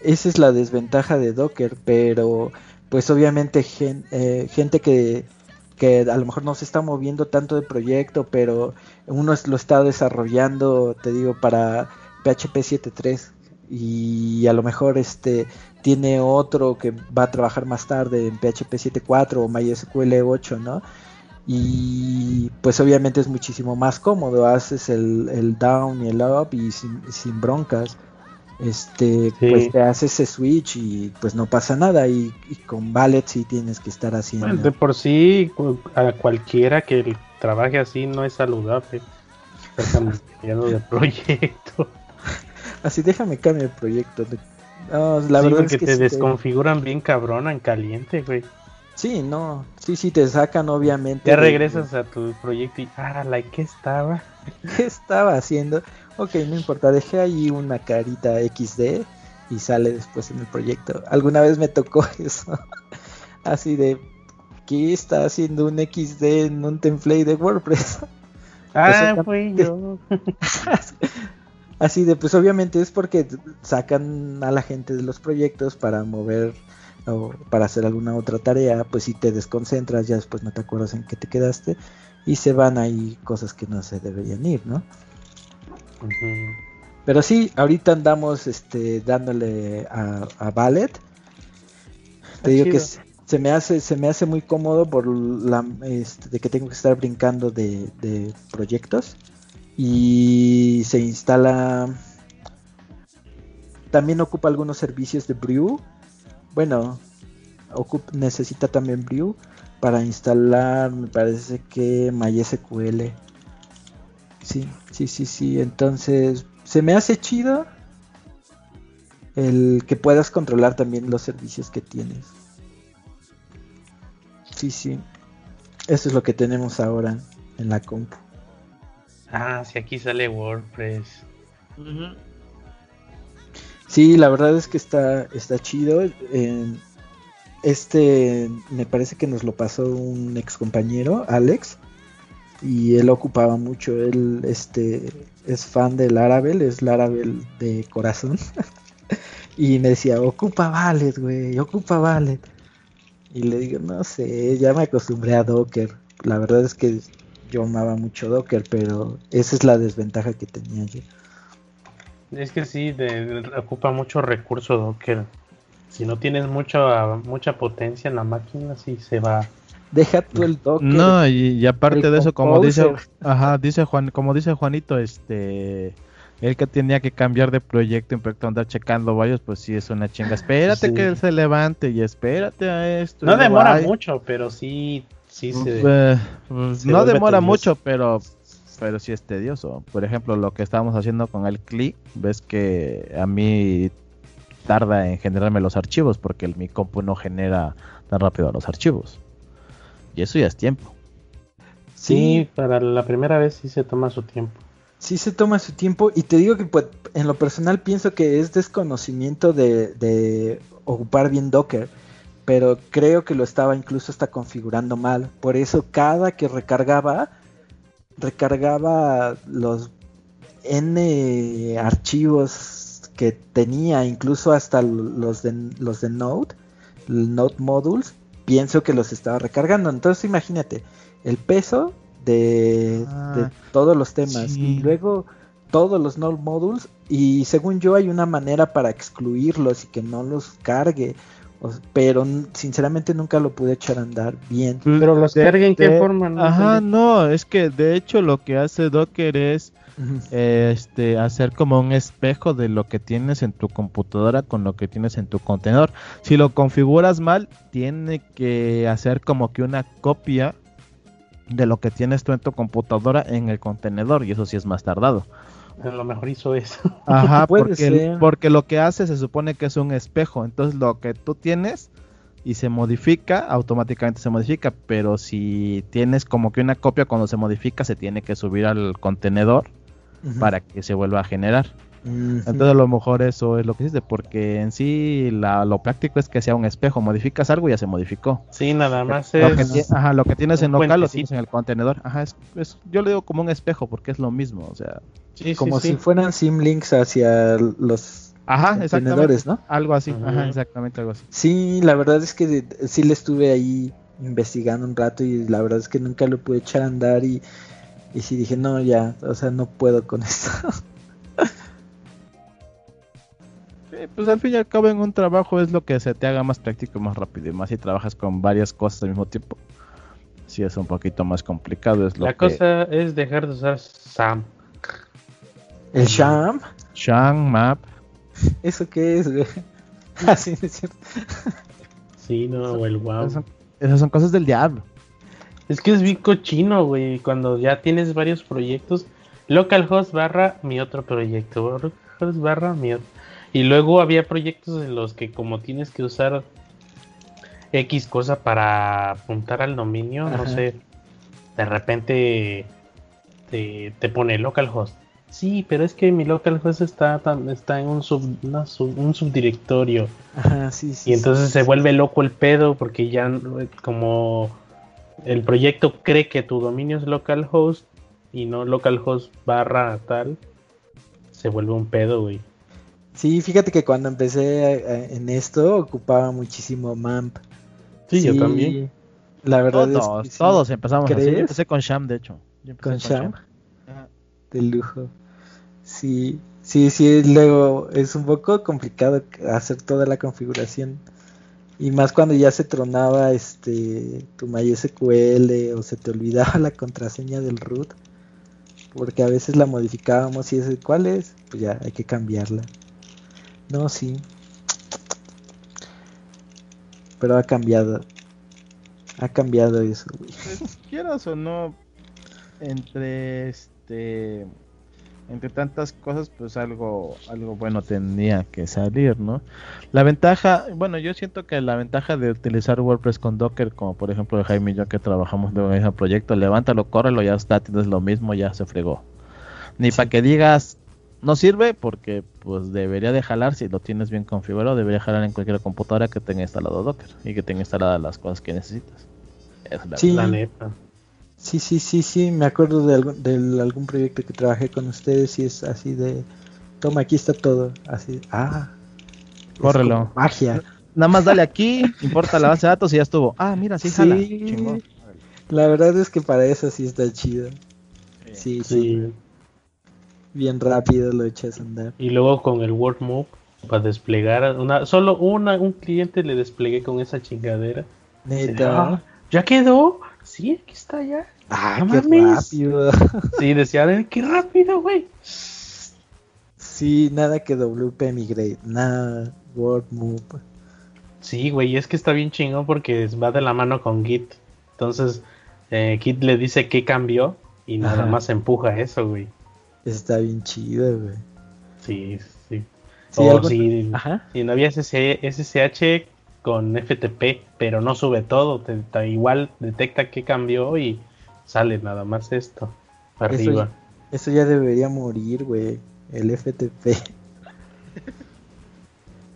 Esa es la desventaja de Docker, pero pues obviamente eh, gente que, que a lo mejor no se está moviendo tanto de proyecto, pero uno lo está desarrollando, te digo, para PHP 7.3 y a lo mejor este tiene otro que va a trabajar más tarde en PHP 7.4 o MySQL 8, ¿no? Y pues obviamente es muchísimo más cómodo, haces el, down y el up y sin, broncas. Este, pues te haces ese switch y pues no pasa nada. Y, con Ballet sí tienes que estar haciendo. de por sí, a cualquiera que trabaje así no es saludable. de proyecto. Así déjame cambiar el proyecto. la verdad es que te desconfiguran bien cabrón en caliente, güey. Sí, no. Sí, sí, te sacan obviamente. Ya regresas a tu proyecto y, ah, like, ¿qué estaba? ¿Qué estaba haciendo? Ok, no importa, dejé ahí una carita XD y sale después en el proyecto. Alguna vez me tocó eso. Así de, ¿qué está haciendo un XD en un template de WordPress? Ah, fue yo. Así de, pues obviamente es porque sacan a la gente de los proyectos para mover o para hacer alguna otra tarea, pues si te desconcentras ya después no te acuerdas en qué te quedaste y se van ahí cosas que no se deberían ir, ¿no? Pero sí, ahorita andamos este dándole a, a Ballet. Te digo que se me hace se me hace muy cómodo por la este, de que tengo que estar brincando de, de proyectos y se instala también ocupa algunos servicios de Brew bueno necesita también Brew para instalar me parece que MySQL. Sí sí sí sí entonces se me hace chido el que puedas controlar también los servicios que tienes. Sí sí eso es lo que tenemos ahora en la compu. Ah, sí, aquí sale WordPress. Sí, la verdad es que está, está chido. este me parece que nos lo pasó un ex compañero, Alex, y él ocupaba mucho. Él este, es fan del Laravel, es Laravel de corazón. y me decía, ocupa Valet, güey, ocupa Valet. Y le digo, no sé, ya me acostumbré a Docker. La verdad es que yo amaba mucho Docker, pero esa es la desventaja que tenía yo. Es que sí, de, ocupa mucho recurso Docker. Si no tienes mucha mucha potencia en la máquina, sí se va. Deja tú el Docker. No, y, aparte de eso, como dice, ajá, dice Juan, como dice Juanito, este, el que tenía que cambiar de proyecto, en proyecto andar checando varios, pues sí es una chinga. Espérate que él se levante y espérate a esto. No demora mucho, pero sí, sí se. Pues, pues, no demora mucho, pero pero sí es tedioso. Por ejemplo, lo que estábamos haciendo con el CLI, ves que a mí tarda en generarme los archivos porque mi compu no genera tan rápido los archivos. Y eso ya es tiempo. Sí, para la primera vez sí se toma su tiempo. Sí se toma su tiempo y te digo que pues, en lo personal pienso que es desconocimiento de, de ocupar bien Docker pero creo que lo estaba incluso hasta configurando mal. Por eso cada que recargaba recargaba los N archivos que tenía, incluso hasta los de, los de Node, Node Modules, pienso que los estaba recargando. Entonces imagínate, el peso de, ah, todos los temas y luego todos los Node Modules y según yo hay una manera para excluirlos y que no los cargue pero sinceramente nunca lo pude echar a andar bien. Pues, pero los carga en qué forma, ¿no? Ajá, no, es que de hecho lo que hace Docker es este hacer como un espejo de lo que tienes en tu computadora con lo que tienes en tu contenedor. Si lo configuras mal, tiene que hacer como que una copia de lo que tienes tú en tu computadora en el contenedor y eso sí es más tardado. A lo mejor hizo eso. Ajá, porque, porque lo que hace se supone que es un espejo. Entonces lo que tú tienes y se modifica, automáticamente se modifica. Pero si tienes como que una copia cuando se modifica, se tiene que subir al contenedor para que se vuelva a generar. Entonces a lo mejor eso es lo que hiciste, porque en sí lo práctico es que sea un espejo, modificas algo y ya se modificó. Sí, nada más lo Que, ajá, lo que tienes en local lo tienes en el contenedor. Ajá, es, yo le digo como un espejo porque es lo mismo, o sea. como si fueran simlinks hacia los Ajá, contenedores, ¿no? Algo así, ajá, exactamente algo así. Sí, la verdad es que sí le estuve ahí investigando un rato y la verdad es que nunca lo pude echar a andar y, y sí dije, no, ya, o sea, no puedo con esto. Pues al fin y al cabo en un trabajo es lo que se te haga más práctico, más rápido y más si trabajas con varias cosas al mismo tiempo. Si es un poquito más complicado. Es lo La cosa es dejar de usar SAM. ¿El SHAM? SHAM, MAP. ¿Eso qué es, güey? Así ah, es cierto. Sí, no, o el WoW. Esas son, cosas del diablo. Es que es bien cochino, güey. Cuando ya tienes varios proyectos, localhost barra mi otro proyecto, localhost barra mi otro. Y luego había proyectos en los que como tienes que usar X cosa para apuntar al dominio, no sé, de repente te, pone localhost. Sí, pero es que mi localhost está, está en un, sub, un subdirectorio. Ajá, sí, sí, y entonces se vuelve loco el pedo porque ya como el proyecto cree que tu dominio es localhost y no localhost barra tal, se vuelve un pedo, güey. Sí, fíjate que cuando empecé en esto ocupaba muchísimo MAMP. Sí, yo también. La verdad todos, es que todos empezamos así. Yo empecé con Sham, de hecho. ¿Con, Sham? De lujo. Sí, sí, sí, luego es un poco complicado hacer toda la configuración. Y más cuando ya se tronaba este tu MySQL o se te olvidaba la contraseña del root. Porque a veces la modificábamos y ese cuál es, pues ya hay que cambiarla. No, sí. Pero ha cambiado. Ha cambiado eso, güey. Pues, quieras o no, entre este entre tantas cosas, pues algo, algo bueno tendría que salir, ¿no? La ventaja, bueno, yo siento que la ventaja de utilizar WordPress con Docker, como por ejemplo Jaime y yo que trabajamos de un mismo proyecto, levántalo, córrelo, ya está, tienes lo mismo, ya se fregó. Ni para que digas, no sirve porque pues debería de jalar si lo tienes bien configurado, debería jalar en cualquier computadora que tenga instalado Docker y que tenga instaladas las cosas que necesitas. Es la, sí. neta. Sí, sí, sí, sí, me acuerdo de algún, de algún proyecto que trabajé con ustedes y es así de, toma, aquí está todo, así, ah, córrelo. Magia. Nada más dale aquí, importa la base de datos y ya estuvo. Ah, mira, sí, jala. La verdad es que para eso sí está chido. sí. sí. Bien rápido lo echas a andar. Y luego con el Word Move para desplegar una solo una un cliente le desplegué con esa chingadera. Neta. Ah, ¿Ya quedó? Sí, aquí está ya. Ah, no qué mames. rápido. Sí, decía, qué rápido, güey. Sí, nada que WP Migrate, nada Word Move. Sí, güey, es que está bien chingón porque va de la mano con Git. Entonces, eh, Git le dice qué cambió y nada Ajá. más empuja eso, güey. Está bien chido, güey. Sí, sí. Sí, o algo- si, Ajá. si no había SSH, con FTP, pero no sube todo, te- te- igual detecta qué cambió y sale nada más esto. Arriba. Eso ya debería morir, güey. El FTP.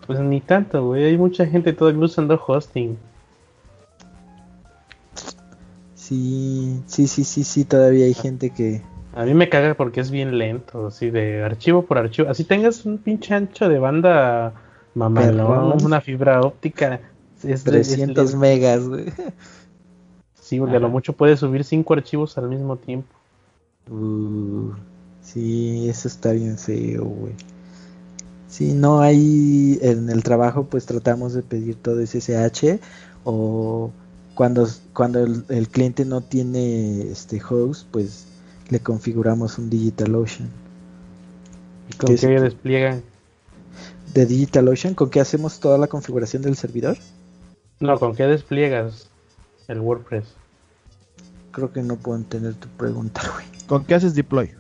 Pues ni tanto, güey. Hay mucha gente todavía usando hosting. Sí, sí, sí, sí, sí, todavía hay gente que... A mí me caga porque es bien lento, así de archivo por archivo. Así tengas un pinche ancho de banda mamalón, Perrón. una fibra óptica. Es, 300 es- megas, güey. Sí, porque a lo Ajá. mucho puedes subir cinco archivos al mismo tiempo. Uh, sí, eso está bien feo, güey. Sí, no hay en el trabajo, pues tratamos de pedir todo SSH o cuando, cuando el, el cliente no tiene este host, pues le configuramos un DigitalOcean. ¿Y con ¿Qué qué es? despliegan? De DigitalOcean, ¿con qué hacemos toda la configuración del servidor? No, ¿con qué despliegas el WordPress? Creo que no puedo entender tu pregunta, güey. ¿Con qué haces deploy?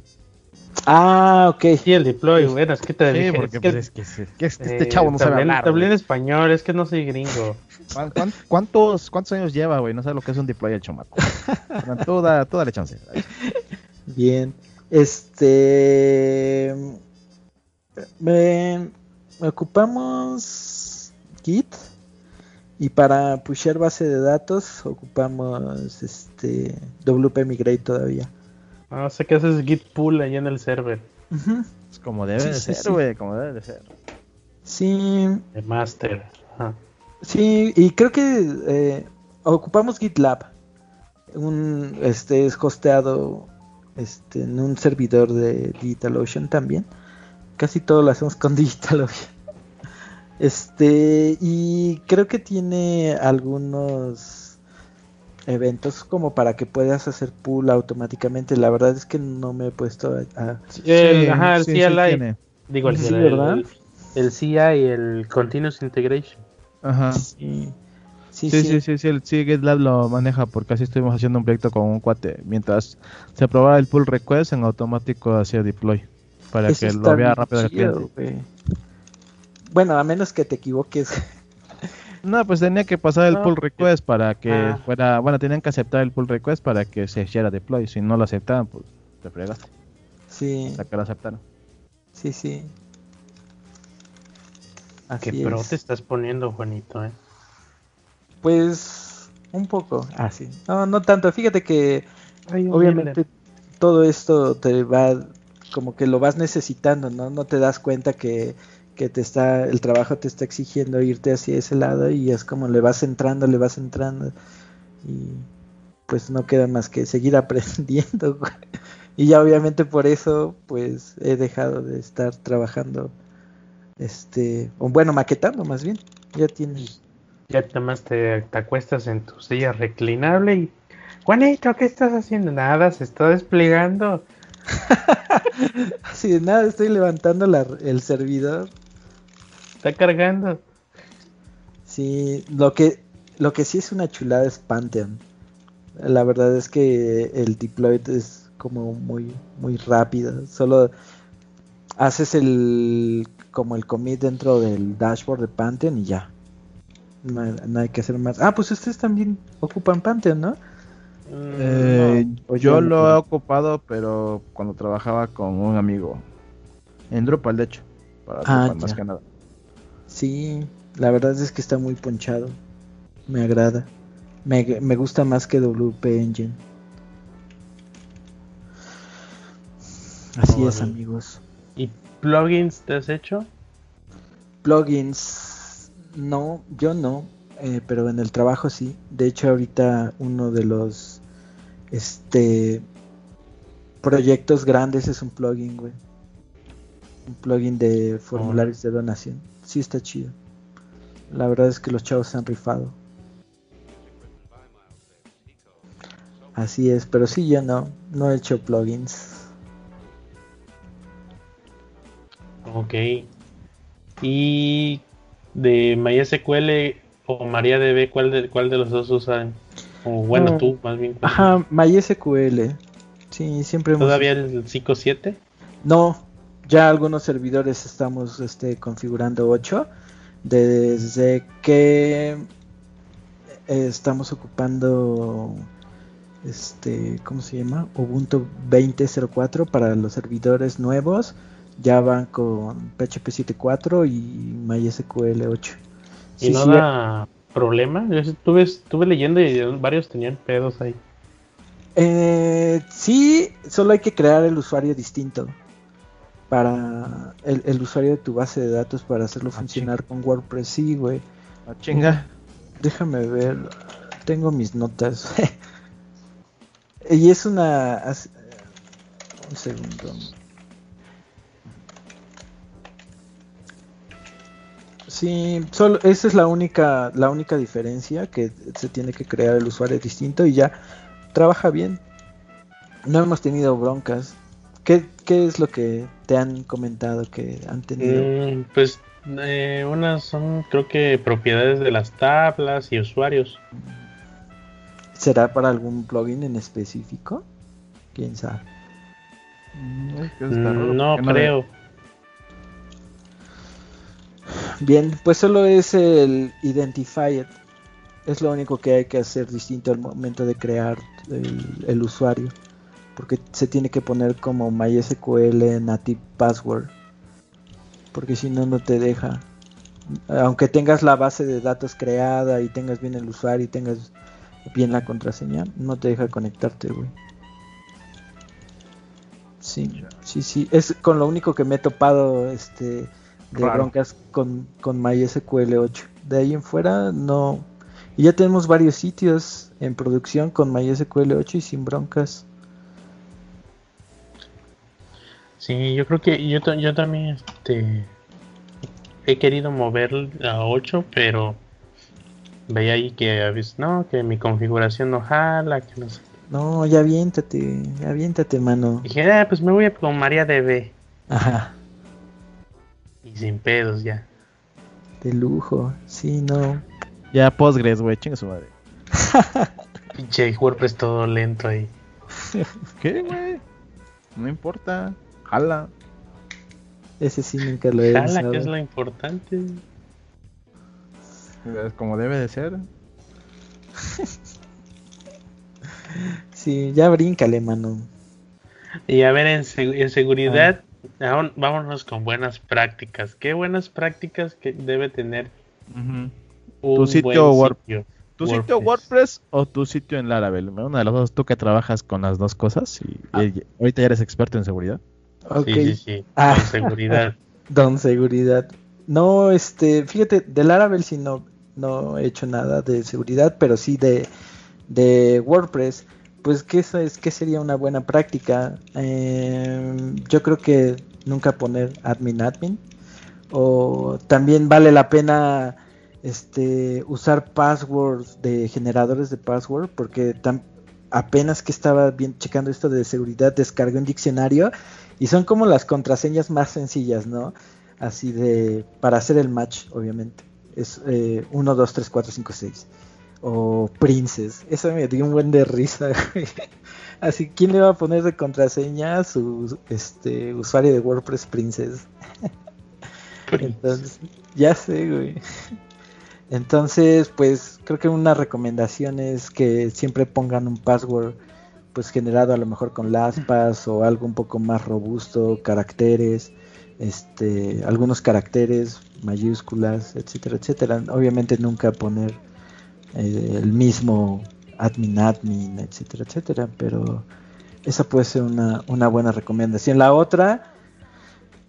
Ah, ok. Sí, el deploy, bueno, es que te Sí, dije, porque es que, pues, es que, sí, que este, eh, este chavo no sabe hablar. te hablé en güey. español, es que no soy gringo. ¿Cuán- cuán- ¿Cuántos, ¿Cuántos años lleva, güey? No sabe lo que es un deploy el chomaco. Bueno, tú, da, tú dale chance. Bien. Este. Me, me ocupamos Git. Y para pushear base de datos ocupamos este WP Migrate todavía. No sé qué haces git pull allá en el server. Es como debe Sí, de sí, ser, sí. güey, como debe de ser. Sí, de master. Ajá. sí, y creo que eh, ocupamos GitLab. Un, este es hosteado este, en un servidor de DigitalOcean también. Casi todo lo hacemos con DigitalOcean. Este, y creo que tiene algunos eventos como para que puedas hacer pull automáticamente. La verdad es que no me he puesto a. a- El, Sí, ajá, el sí, CLI. Digo, el, Sí, CLI, ¿verdad? el, el CI y el Continuous Integration. Ajá. Sí, sí, Sí, sí. sí, el sí, GitLab lo maneja porque así estuvimos haciendo un proyecto con un cuate. Mientras se aprobaba el pull request, en automático hacía deploy para Eso que lo vea rápido el chido, cliente. güey. Bueno, a menos que te equivoques. No, pues tenía que pasar el No, pull request para que Ah. fuera, bueno, tenían que aceptar el pull request para que se hiciera deploy. Si no lo aceptaban, pues te fregaste. Sí, Hasta que lo aceptaron. sí, sí. Así Qué pro es. te estás poniendo, Juanito, eh. Pues un poco, ah, sí. No, no tanto. Fíjate que obviamente todo esto te va, como que lo vas necesitando, ¿no? No te das cuenta que, que te está, el trabajo te está exigiendo irte hacia ese lado y es como le vas entrando, le vas entrando y pues no queda más que seguir aprendiendo. güey. Y ya obviamente por eso pues he dejado de estar trabajando, este, o bueno, maquetando más bien. Ya tienes. Ya nada más te, te acuestas en tu silla reclinable y... Juanito, ¿qué estás haciendo? Nada, se está desplegando. Así de nada, estoy levantando la- el servidor. Está cargando. Sí, lo que, lo que sí es una chulada es Pantheon. La verdad es que el deploy es como muy, muy rápido. Solo haces el como el commit dentro del dashboard de Pantheon y ya. No, hay- no hay que hacer más. Ah, pues ustedes también ocupan Pantheon, ¿no? Mm, Eh, o yo no lo he ocupado, pero cuando trabajaba con un amigo en Drupal, de hecho, para Ah, Drupal más que nada. Sí, la verdad es que está muy ponchado. Me agrada. Me, me gusta más que WP Engine. Así es, amigos. ¿Y plugins te has hecho? Plugins, no, yo no, eh, pero en el trabajo sí. De hecho, ahorita uno de los este proyectos grandes es un plugin, güey. Un plugin de formularios de donación. Sí está chido. La verdad es que los chavos se han rifado. Así es, pero sí yo no, no he hecho plugins. Ok. Y de MySQL o MariaDB, ¿cuál de, cuál de los dos usan? O bueno, tú más bien. ¿cuál? Ajá, MySQL. Sí, siempre hemos... ¿Todavía el 5.7? No, ya algunos servidores estamos este, configurando 8. Desde que estamos ocupando este, ¿cómo se llama? Ubuntu 20.04 para los servidores nuevos. Ya van con PHP 7.4 y MySQL 8. ¿Y Sí, no sí, da problema? Yo estuve, estuve leyendo y varios tenían pedos ahí. Eh, sí, solo hay que crear el usuario distinto para el, el usuario de tu base de datos para hacerlo Ah, funcionar con WordPress. Sí, güey. Ah, chinga. Déjame ver. Tengo mis notas. y es una. Un segundo. Sí, solo esa es la única la única diferencia que se tiene que crear el usuario distinto y ya trabaja bien. No hemos tenido broncas. ¿Qué, qué es lo que te han comentado que han tenido? Mm, pues eh, unas son creo que propiedades de las tablas y usuarios. ¿Será para algún plugin en específico? ¿Quién sabe? Mm, es que está raro, Mm, no porque de- Bien, pues solo es el identifier. Es lo único que hay que hacer distinto al momento de crear el, el usuario. Porque se tiene que poner como MySQL native password. Porque si no, no te deja. Aunque tengas la base de datos creada y tengas bien el usuario y tengas bien la contraseña, no te deja conectarte, güey. Sí, sí, sí. Es con lo único que me he topado este de Raro. broncas con, con MySQL 8. De ahí en fuera no. Y ya tenemos varios sitios en producción con MySQL 8 y sin broncas. Sí, yo creo que yo, yo también este, he querido mover a 8, pero veía ahí que a veces, no, que mi configuración no jala, que no sé. No, ya aviéntate, aviéntate, mano. Dije, ah, pues me voy a con MariaDB Ajá, y sin pedos ya. de lujo. Sí, no. Ya Postgres, güey, chinga su madre. Pinche WordPress todo lento ahí. ¿Qué, güey? No importa. Jala. Ese sí nunca lo he Jala, usado. que es lo importante. Es como debe de ser. Sí, ya bríncale, mano. Y a ver, en, seg- en seguridad, vámonos con buenas prácticas. ¿Qué buenas prácticas que debe tener un Tu sitio buen Word- sitio? ¿Tu sitio WordPress o tu sitio en Laravel? Una de las dos, tú que trabajas con las dos cosas y, Ah. y ahorita ya eres experto en seguridad. Ok, Sí, sí, sí. Ah. Con seguridad. don seguridad. No, este, fíjate, del Laravel sí no, no he hecho nada de seguridad, pero sí de, de WordPress. Pues que es que sería una buena práctica. Em, yo creo que nunca poner admin admin. O también vale la pena este usar passwords de generadores de password porque apenas que estaba bien checando esto de seguridad descargué un diccionario y son como las contraseñas más sencillas, ¿no? Así de para hacer el match, obviamente. Es eh, 1 2 3 4 5 6 o Princess. Eso me dio un buen de risa. güey. Así, ¿quién le va a poner de contraseña a su este usuario de WordPress Princess? Entonces, ya sé, güey. Entonces, pues creo que una recomendación es que siempre pongan un password pues generado a lo mejor con LastPass o algo un poco más robusto, caracteres, este, algunos caracteres, mayúsculas, etcétera, etcétera. Obviamente nunca poner eh, el mismo admin admin, etcétera, etcétera, pero esa puede ser una, una buena recomendación. La otra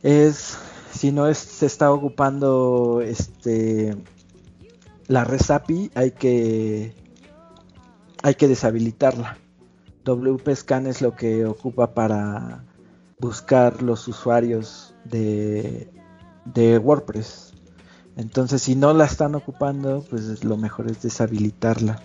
es si no es, se está ocupando este la res API hay que hay que deshabilitarla. WP Scan es lo que ocupa para buscar los usuarios de, de WordPress. Entonces, si no la están ocupando, pues lo mejor es deshabilitarla.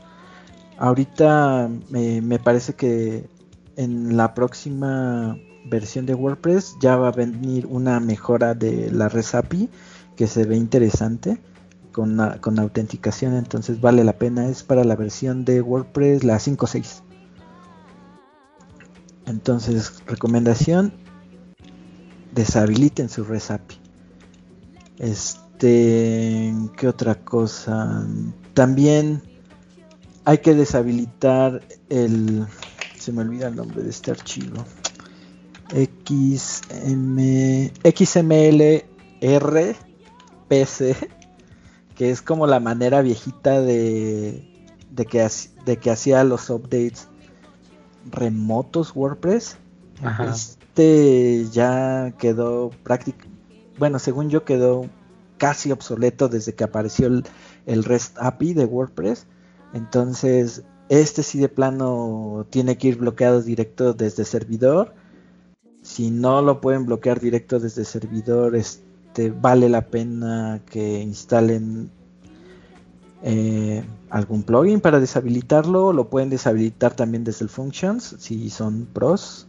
Ahorita me parece que en la próxima versión de WordPress ya va a venir una mejora de la res API que se ve interesante con, con autenticación, entonces vale la pena. Es para la versión de WordPress la 5.6. Entonces, recomendación, deshabiliten su res API. Este, ¿qué otra cosa? También hay que deshabilitar el se me olvida el nombre de este archivo. XM, XMLRPC, que es como la manera viejita de, de, que, de que hacía los updates remotos WordPress. Este ya quedó práctico, bueno, según yo quedó casi obsoleto desde que apareció el, el REST API de WordPress. Entonces este sí de plano tiene que ir bloqueado directo desde servidor. Si no lo pueden bloquear directo desde servidor, este vale la pena que instalen eh, algún plugin para deshabilitarlo. Lo pueden deshabilitar también desde el Functions si son pros.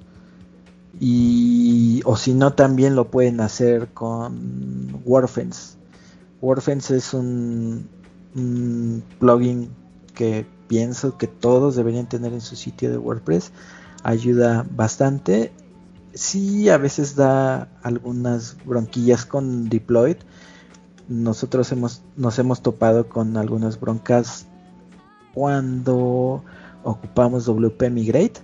Y, o si no, también lo pueden hacer con WordFence. WordFence es un plugin que pienso que todos deberían tener en su sitio de WordPress. Ayuda bastante. Sí, a veces da algunas bronquillas con deployed. Nosotros hemos, nos hemos topado con algunas broncas cuando ocupamos WP Migrate.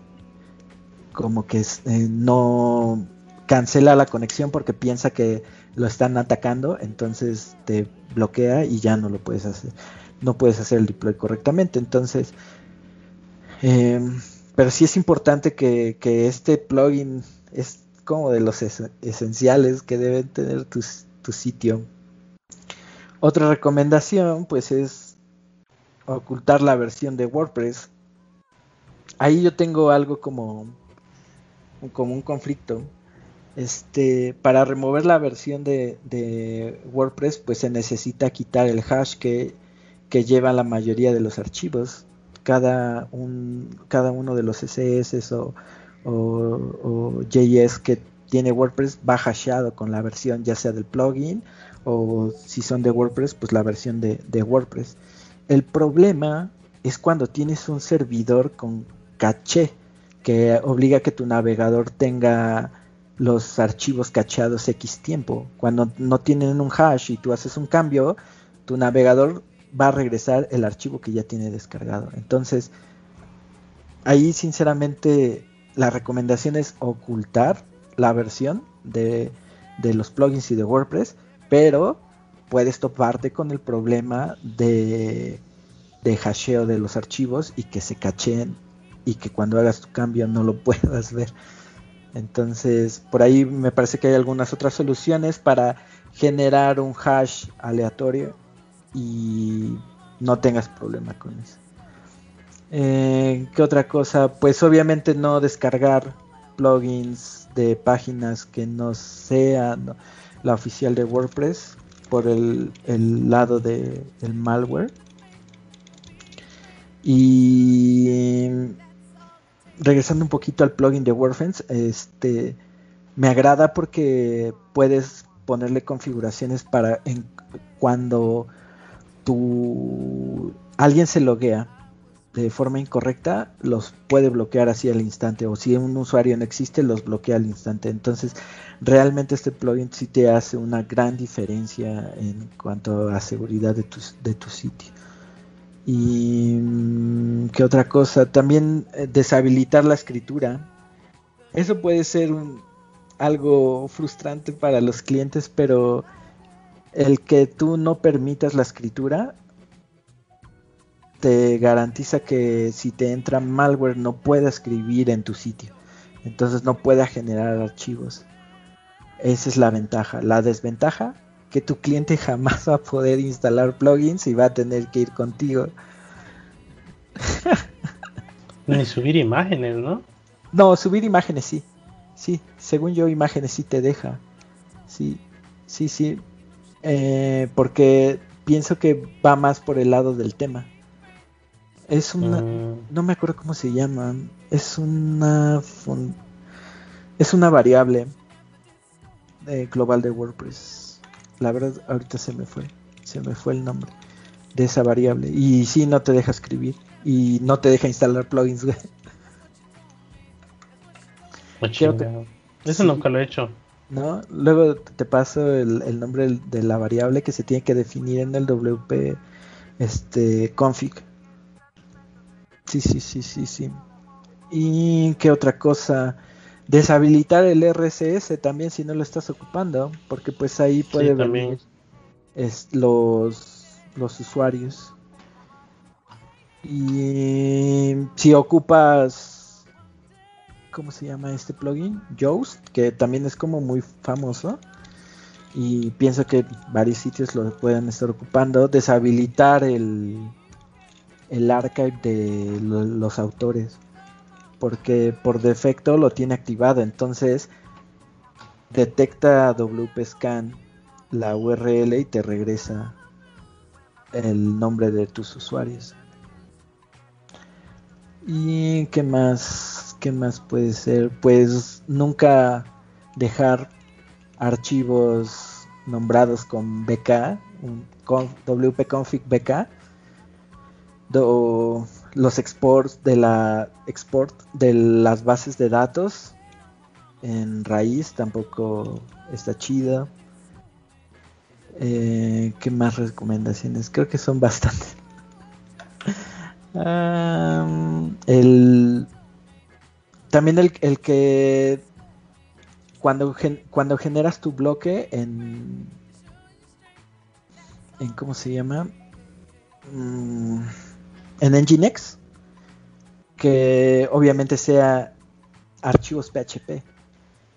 Como que eh, no cancela la conexión porque piensa que lo están atacando, entonces te bloquea y ya no lo puedes hacer no puedes hacer el deploy correctamente. Entonces, em, pero sí es importante que, este plugin es como de los esenciales que deben tener tu, tu sitio. Otra recomendación pues es ocultar la versión de WordPress. Ahí yo tengo algo como, como un conflicto. Este, para remover la versión de, WordPress, pues se necesita quitar el hash que lleva la mayoría de los archivos. Cada, un, cada uno de los CSS o, JS que tiene WordPress va hasheado con la versión ya sea del plugin o si son de WordPress, pues la versión de, de WordPress. El problema es cuando tienes un servidor con caché que obliga a que tu navegador tenga los archivos cacheados X tiempo. Cuando no tienen un hash y tú haces un cambio, tu navegador va a regresar el archivo que ya tiene descargado. Entonces, ahí sinceramente la recomendación es ocultar la versión de, los plugins y de WordPress, pero puedes toparte con el problema de, de hasheo de los archivos y que se cacheen y que cuando hagas tu cambio no lo puedas ver. Entonces, por ahí me parece que hay algunas otras soluciones para generar un hash aleatorio y no tengas problema con eso. Eh, ¿Qué otra cosa? Pues obviamente no descargar plugins de páginas que no sean la oficial de WordPress por el, lado del malware. Y regresando un poquito al plugin de WordFence, este me agrada porque puedes ponerle configuraciones para cuando tu alguien se loguea de forma incorrecta, los puede bloquear así al instante. O si un usuario no existe, los bloquea al instante. Entonces, realmente este plugin sí te hace una gran diferencia en cuanto a seguridad de tu, de tu sitio. Y mm, qué otra cosa, también eh, deshabilitar la escritura. Eso puede ser un, algo frustrante para los clientes, pero el que tú no permitas la escritura te garantiza que si te entra malware no pueda escribir en tu sitio. Entonces no pueda generar archivos. Esa es la ventaja. La desventaja, que tu cliente jamás va a poder instalar plugins y va a tener que ir contigo. Ni subir imágenes, ¿no? No, subir imágenes sí. Sí, según yo imágenes sí te deja Sí, sí, sí. Eh, porque pienso que va más por el lado del tema. Es una. Mm, No me acuerdo cómo se llama. Es una. fun- Es una variable eh, global de WordPress. La verdad, ahorita se me fue. Se me fue el nombre de esa variable. Y sí, no te deja escribir. Y no te deja instalar plugins, güey. que- chingado. Eso sí. nunca lo he hecho. ¿no? Luego te paso el, el nombre de la variable que se tiene que definir en el WP este, config. Sí, sí, sí, sí, sí. ¿Y qué otra cosa? Deshabilitar el RSS también si no lo estás ocupando, porque pues ahí puede Sí, venir es, los, los usuarios. Y si ocupas, ¿cómo se llama este plugin? Yoast, que también es como muy famoso. Y pienso que varios sitios lo pueden estar ocupando. Deshabilitar el, el archive de lo- los autores. Porque por defecto lo tiene activado. Entonces detecta WP Scan la URL y te regresa el nombre de tus usuarios. ¿Y qué más? ¿Qué más puede ser? Pues nunca dejar archivos nombrados con BK, un con wp-config BK, los exports de la export de las bases de datos en raíz tampoco está chido. Eh, ¿Qué más recomendaciones? Creo que son bastantes. El, también el, el que cuando, gen- cuando generas tu bloque en, en ¿cómo se llama? Mm, en Nginx, que obviamente sea archivos PHP,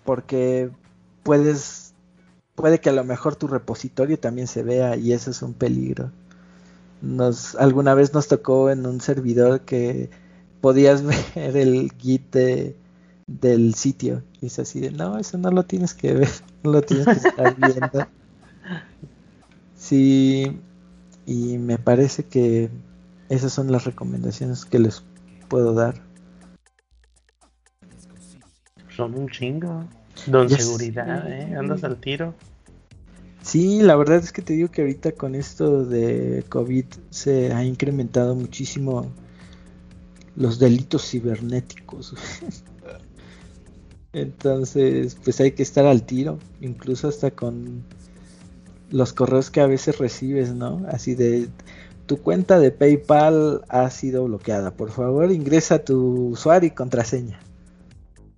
porque puedes puede que a lo mejor tu repositorio también se vea y eso es un peligro. Nos, alguna vez nos tocó en un servidor que podías ver el git de- del sitio y es así de no, eso no lo tienes que ver, no lo tienes que estar viendo. Sí, y me parece que esas son las recomendaciones que les puedo dar. Son un chingo. Don seguridad. ¿eh? Andas al tiro. Sí, la verdad es que te digo que ahorita con esto de COVID se ha incrementado muchísimo los delitos cibernéticos. Entonces, pues hay que estar al tiro, incluso hasta con los correos que a veces recibes, ¿no? Así de tu cuenta de PayPal ha sido bloqueada. Por favor, ingresa tu usuario y contraseña.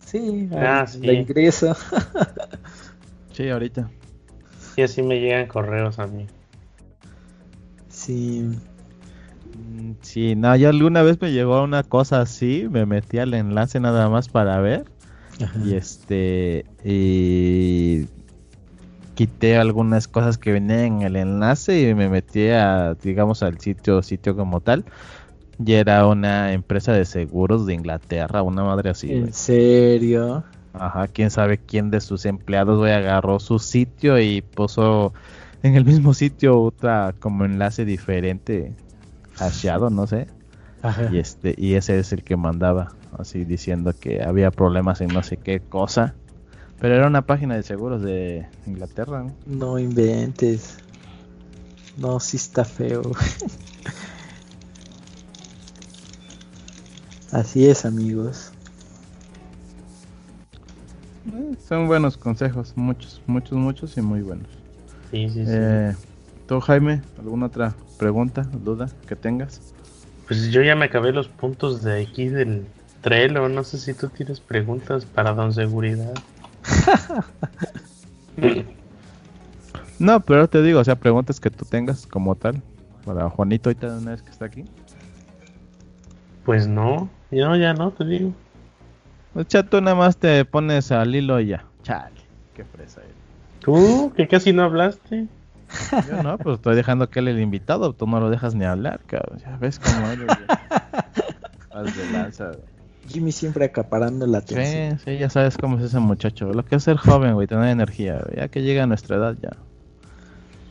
Sí, Ah, sí. lo ingreso. Sí, ahorita. Y así me llegan correos a mí. Sí, Mm, Sí, no, ya alguna vez me llegó una cosa así, me metí al enlace nada más para ver y este y quité algunas cosas que venían en el enlace y me metí a digamos al sitio sitio como tal y era una empresa de seguros de Inglaterra, una madre así. ¿En serio? Ajá, quién sabe quién de sus empleados agarró su sitio y puso en el mismo sitio otra como enlace diferente, hasheado, no sé. Ajá. Y este, y ese es el que mandaba, así diciendo que había problemas en no sé qué cosa. Pero era una página de seguros de Inglaterra, ¿no? No inventes. No, sí está feo. Así es, amigos. Eh, son buenos consejos, muchos, muchos, muchos y muy buenos. Sí, sí, sí. Eh, ¿Tú, Jaime, alguna otra pregunta, duda que tengas? Pues yo ya me acabé los puntos de aquí del Trello. No sé si tú tienes preguntas para Don Seguridad. No, pero te digo, o sea, preguntas que tú tengas como tal. Para Juanito, ahorita una vez que está aquí. Pues no, yo ya no, te digo. O sea, tú nada más te pones al hilo y ya. Chale, qué fresa eres. Tú, que casi no hablaste. Yo no, pues estoy dejando que él el invitado, tú no lo dejas ni hablar, cabrón. Ya ves cómo eres. Vas de lanza, güey. Jimmy siempre acaparando la atención. Sí, sí, ya sabes cómo es ese muchacho. Lo que es ser joven, güey, tener energía. Ya que llega a nuestra edad, ya.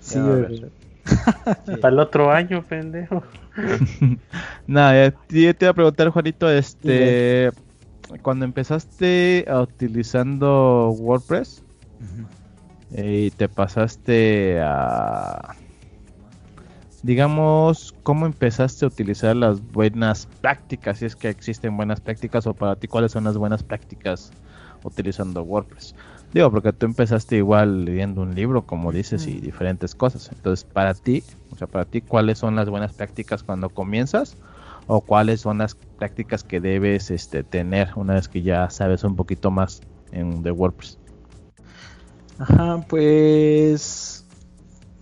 Sí, güey. Para el otro año, pendejo. Nada, te iba a preguntar, Juanito, este, cuando empezaste a utilizando WordPress eh, y te pasaste a, digamos, ¿cómo empezaste a utilizar las buenas prácticas? Si es que existen buenas prácticas o para ti, ¿cuáles son las buenas prácticas utilizando WordPress? Digo, porque tú empezaste igual leyendo un libro, como dices, y diferentes cosas. Entonces, para ti, o sea, para ti, ¿cuáles son las buenas prácticas cuando comienzas? ¿O cuáles son las prácticas que debes este, tener una vez que ya sabes un poquito más en, de WordPress? Ajá, pues...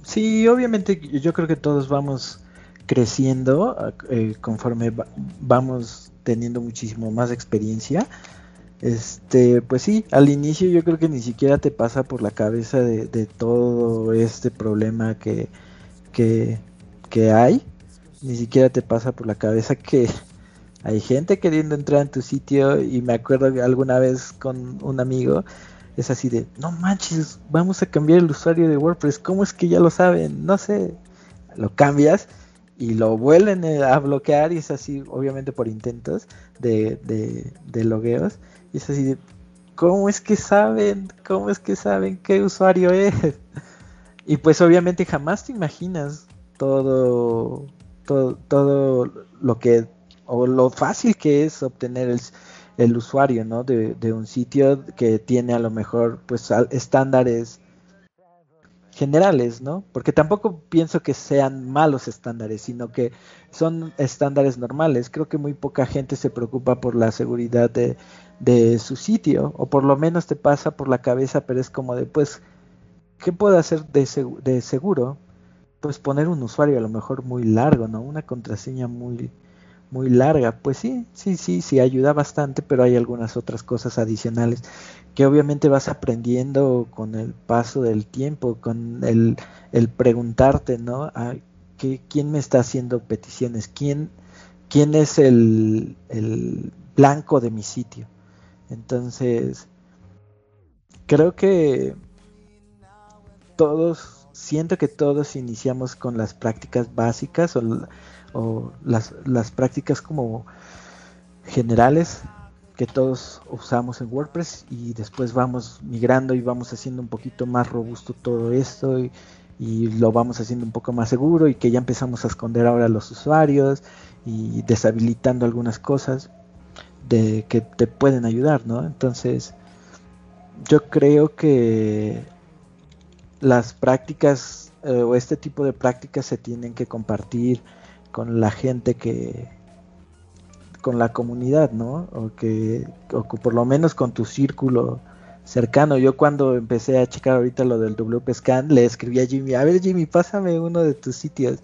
Sí, obviamente yo creo que todos vamos creciendo eh, conforme vamos teniendo muchísimo más experiencia. Este, pues sí, al inicio yo creo que ni siquiera te pasa por la cabeza de, todo este problema que, que, hay. Ni siquiera te pasa por la cabeza que hay gente queriendo entrar en tu sitio y me acuerdo alguna vez con un amigo es así de, no manches, vamos a cambiar el usuario de WordPress, ¿cómo es que ya lo saben? No sé, lo cambias y lo vuelven a bloquear y es así, obviamente por intentos de, de, de logueos y es así de, ¿cómo es que saben? ¿Cómo es que saben qué usuario es? Y pues obviamente jamás te imaginas todo, todo, todo lo que, o lo fácil que es obtener el, el usuario, ¿no? De, un sitio que tiene a lo mejor, pues, estándares generales, ¿no? Porque tampoco pienso que sean malos estándares, sino que son estándares normales. Creo que muy poca gente se preocupa por la seguridad de, de su sitio, o por lo menos te pasa por la cabeza, pero es como de, pues, ¿qué puedo hacer de, de seguro? Pues poner un usuario a lo mejor muy largo, ¿no? Una contraseña muy, muy larga. Pues sí, sí, sí, sí, ayuda bastante, pero hay algunas otras cosas adicionales que obviamente vas aprendiendo con el paso del tiempo, con el, el preguntarte, ¿no? ¿A ¿qué, ¿Quién me está haciendo peticiones? ¿Quién, quién es el, el blanco de mi sitio? Entonces, creo que todos, siento que todos iniciamos con las prácticas básicas o, o las, las prácticas como generales que todos usamos en WordPress y después vamos migrando y vamos haciendo un poquito más robusto todo esto y, lo vamos haciendo un poco más seguro y que ya empezamos a esconder ahora a los usuarios y deshabilitando algunas cosas de que te pueden ayudar, ¿no? Entonces, yo creo que las prácticas eh, o este tipo de prácticas se tienen que compartir con la gente que, con la comunidad, ¿no? O que, o por lo menos con tu círculo cercano. Yo cuando empecé a checar ahorita lo del WP Scan, le escribí a Jimmy, a ver Jimmy, pásame uno de tus sitios.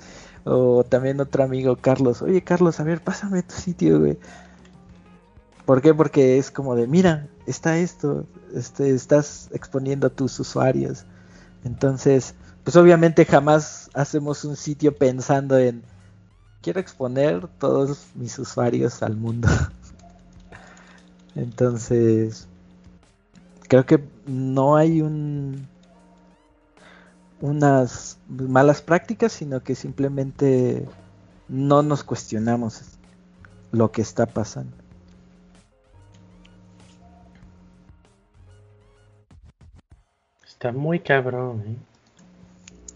O también otro amigo, Carlos, oye Carlos, a ver, pásame tu sitio, güey. ¿Por qué? Porque es como de, mira, está esto, este, estás exponiendo a tus usuarios. Entonces, pues obviamente jamás hacemos un sitio pensando en, quiero exponer todos mis usuarios al mundo. Entonces, creo que no hay un unas malas prácticas, sino que simplemente no nos cuestionamos lo que está pasando. Está muy cabrón, ¿eh?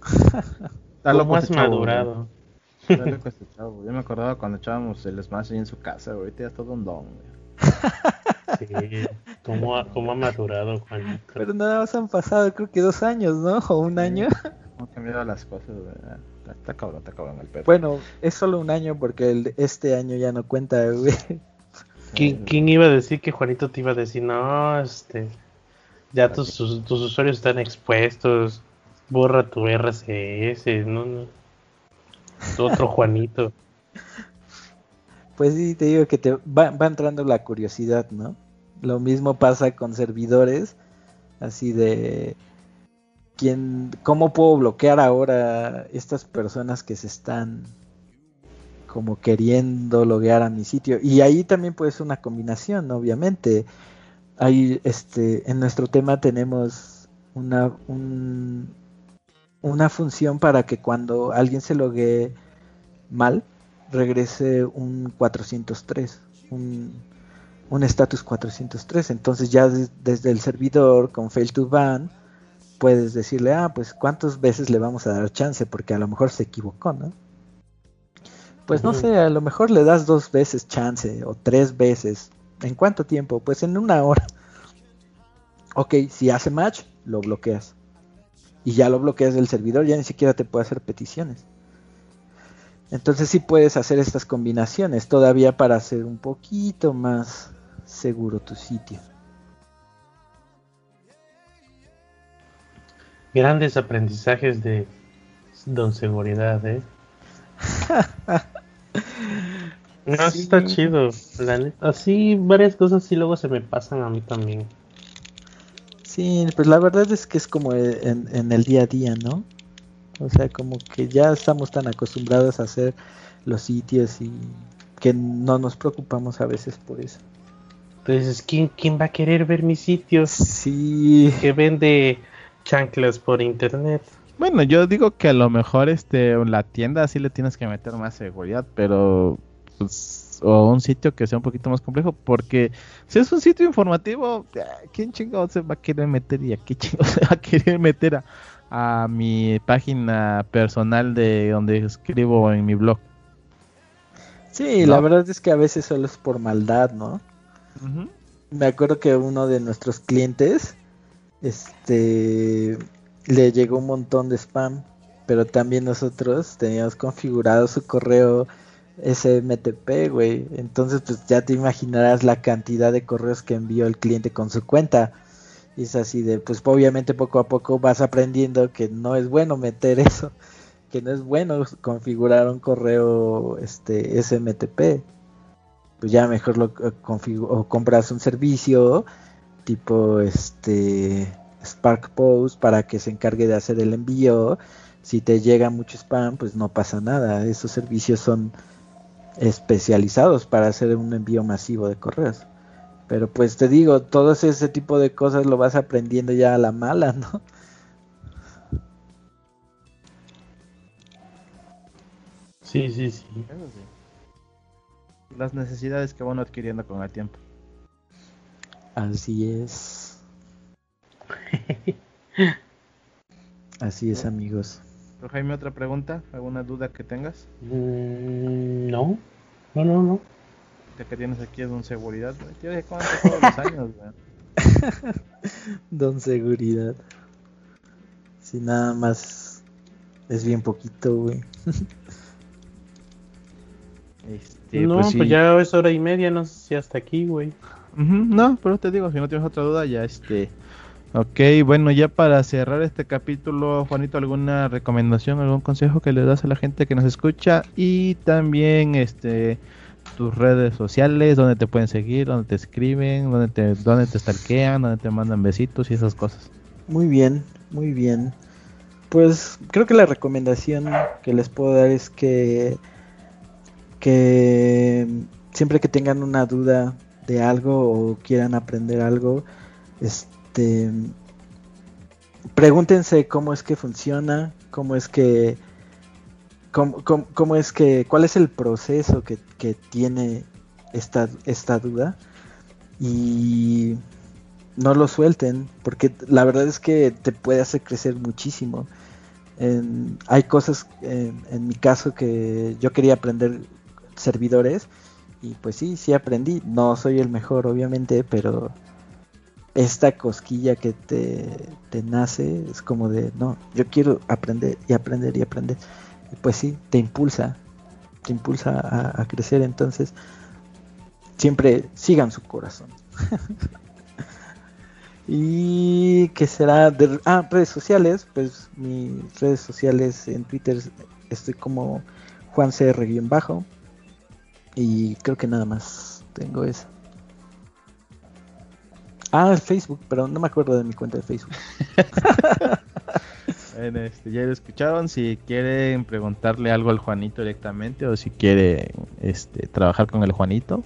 ¿Cómo has madurado? Yo me acordaba cuando echábamos el Smash ahí en su casa, ahorita ya todo un don, Sí, ¿cómo ha, cómo ha madurado, Juan? Pero nada más han pasado, creo que dos años, ¿no? O un año. Han cambiado las cosas, ¿verdad? Está, cabrón, está cabrón el perro. Bueno, es solo un año porque el, este año ya no cuenta, güey. ¿Quién, ¿Quién, iba a decir que Juanito te iba a decir, no, este, ya tus, tus usuarios están expuestos, borra tu RCS, no, no. Otro Juanito. Pues sí, te digo que te va, entrando la curiosidad, ¿no? Lo mismo pasa con servidores, así de quién, cómo puedo bloquear ahora estas personas que se están como queriendo loguear a mi sitio. Y ahí también puede ser una combinación, obviamente. Ahí, este, en nuestro tema tenemos una, una función para que cuando alguien se loguee mal, regrese un 403, un, un status 403. Entonces ya desde el servidor con fail to ban puedes decirle, ah, pues cuántas veces le vamos a dar chance porque a lo mejor se equivocó, ¿no? Pues no sé, a lo mejor le das dos veces chance o tres veces. ¿En cuánto tiempo? Pues en una hora. Ok, si hace match, lo bloqueas. Y ya lo bloqueas del servidor, ya ni siquiera te puede hacer peticiones. Entonces sí puedes hacer estas combinaciones todavía para hacer un poquito más seguro tu sitio. Grandes aprendizajes de Don Seguridad, ¿eh? no, está chido, Así varias cosas sí luego se me pasan a mí también. Sí, pues la verdad es que es como en, en el día a día, ¿no? O sea, como que ya estamos tan acostumbrados a hacer los sitios y que no nos preocupamos a veces por eso. Entonces, ¿quién, quién va a querer ver mis sitios? Sí. Que vende chanclas por internet. Bueno, yo digo que a lo mejor este la tienda sí le tienes que meter más seguridad, pero pues, o un sitio que sea un poquito más complejo, porque si es un sitio informativo, ¿quién chingado se va a querer meter y a qué chingado se va a querer meter a, a mi página personal de donde escribo en mi blog. Sí, la verdad es que a veces solo es por maldad, ¿no? Me acuerdo que uno de nuestros clientes, este, le llegó un montón de spam, pero también nosotros teníamos configurado su correo SMTP, güey. Entonces, pues ya te imaginarás la cantidad de correos que envió el cliente con su cuenta. Y es así de, pues obviamente poco a poco vas aprendiendo que no es bueno meter eso, que no es bueno configurar un correo este SMTP. Pues ya mejor lo eh, o compras un servicio tipo este Spark Post para que se encargue de hacer el envío. Si te llega mucho spam, pues no pasa nada. Esos servicios son especializados para hacer un envío masivo de correos. Pero pues te digo, todo ese tipo de cosas lo vas aprendiendo ya a la mala, ¿no? Sí, sí, sí. Las necesidades que van adquiriendo con el tiempo. Así es. Así es, amigos. Jaime, otra pregunta, alguna duda que tengas? Mm, no, no, no, no que tienes aquí es Don Seguridad, Tienes todos los años, Don Seguridad. Si nada más es bien poquito, güey. Este, no, pues, pues, ya es hora y media, no sé si hasta aquí, güey. no, pero te digo, si no tienes otra duda, ya este. Ok, bueno, ya para cerrar este capítulo, Juanito, ¿alguna recomendación, algún consejo que le das a la gente que nos escucha? Y también, este, tus redes sociales, donde te pueden seguir, donde te escriben, donde te, donde te stalkean, donde te mandan besitos y esas cosas. Muy bien, muy bien. Pues creo que la recomendación que les puedo dar es que, que siempre que tengan una duda de algo o quieran aprender algo, este pregúntense cómo es que funciona, cómo es que cómo, es que, cuál es el proceso que, tiene esta, esta duda y no lo suelten, porque la verdad es que te puede hacer crecer muchísimo. hay cosas, en, mi caso, que yo quería aprender servidores y pues sí, sí aprendí. No soy el mejor, obviamente, pero esta cosquilla que te, te nace es como de, no, yo quiero aprender y aprender y aprender pues sí, te impulsa, te impulsa a, crecer, entonces siempre sigan su corazón. y que será de ah, redes sociales, pues mis redes sociales en Twitter estoy como Juan CR bajo. Y creo que nada más tengo eso. Ah, el Facebook, pero no me acuerdo de mi cuenta de Facebook. Bueno, este, ya lo escucharon. Si quieren preguntarle algo al Juanito directamente o si quiere este, trabajar con el Juanito,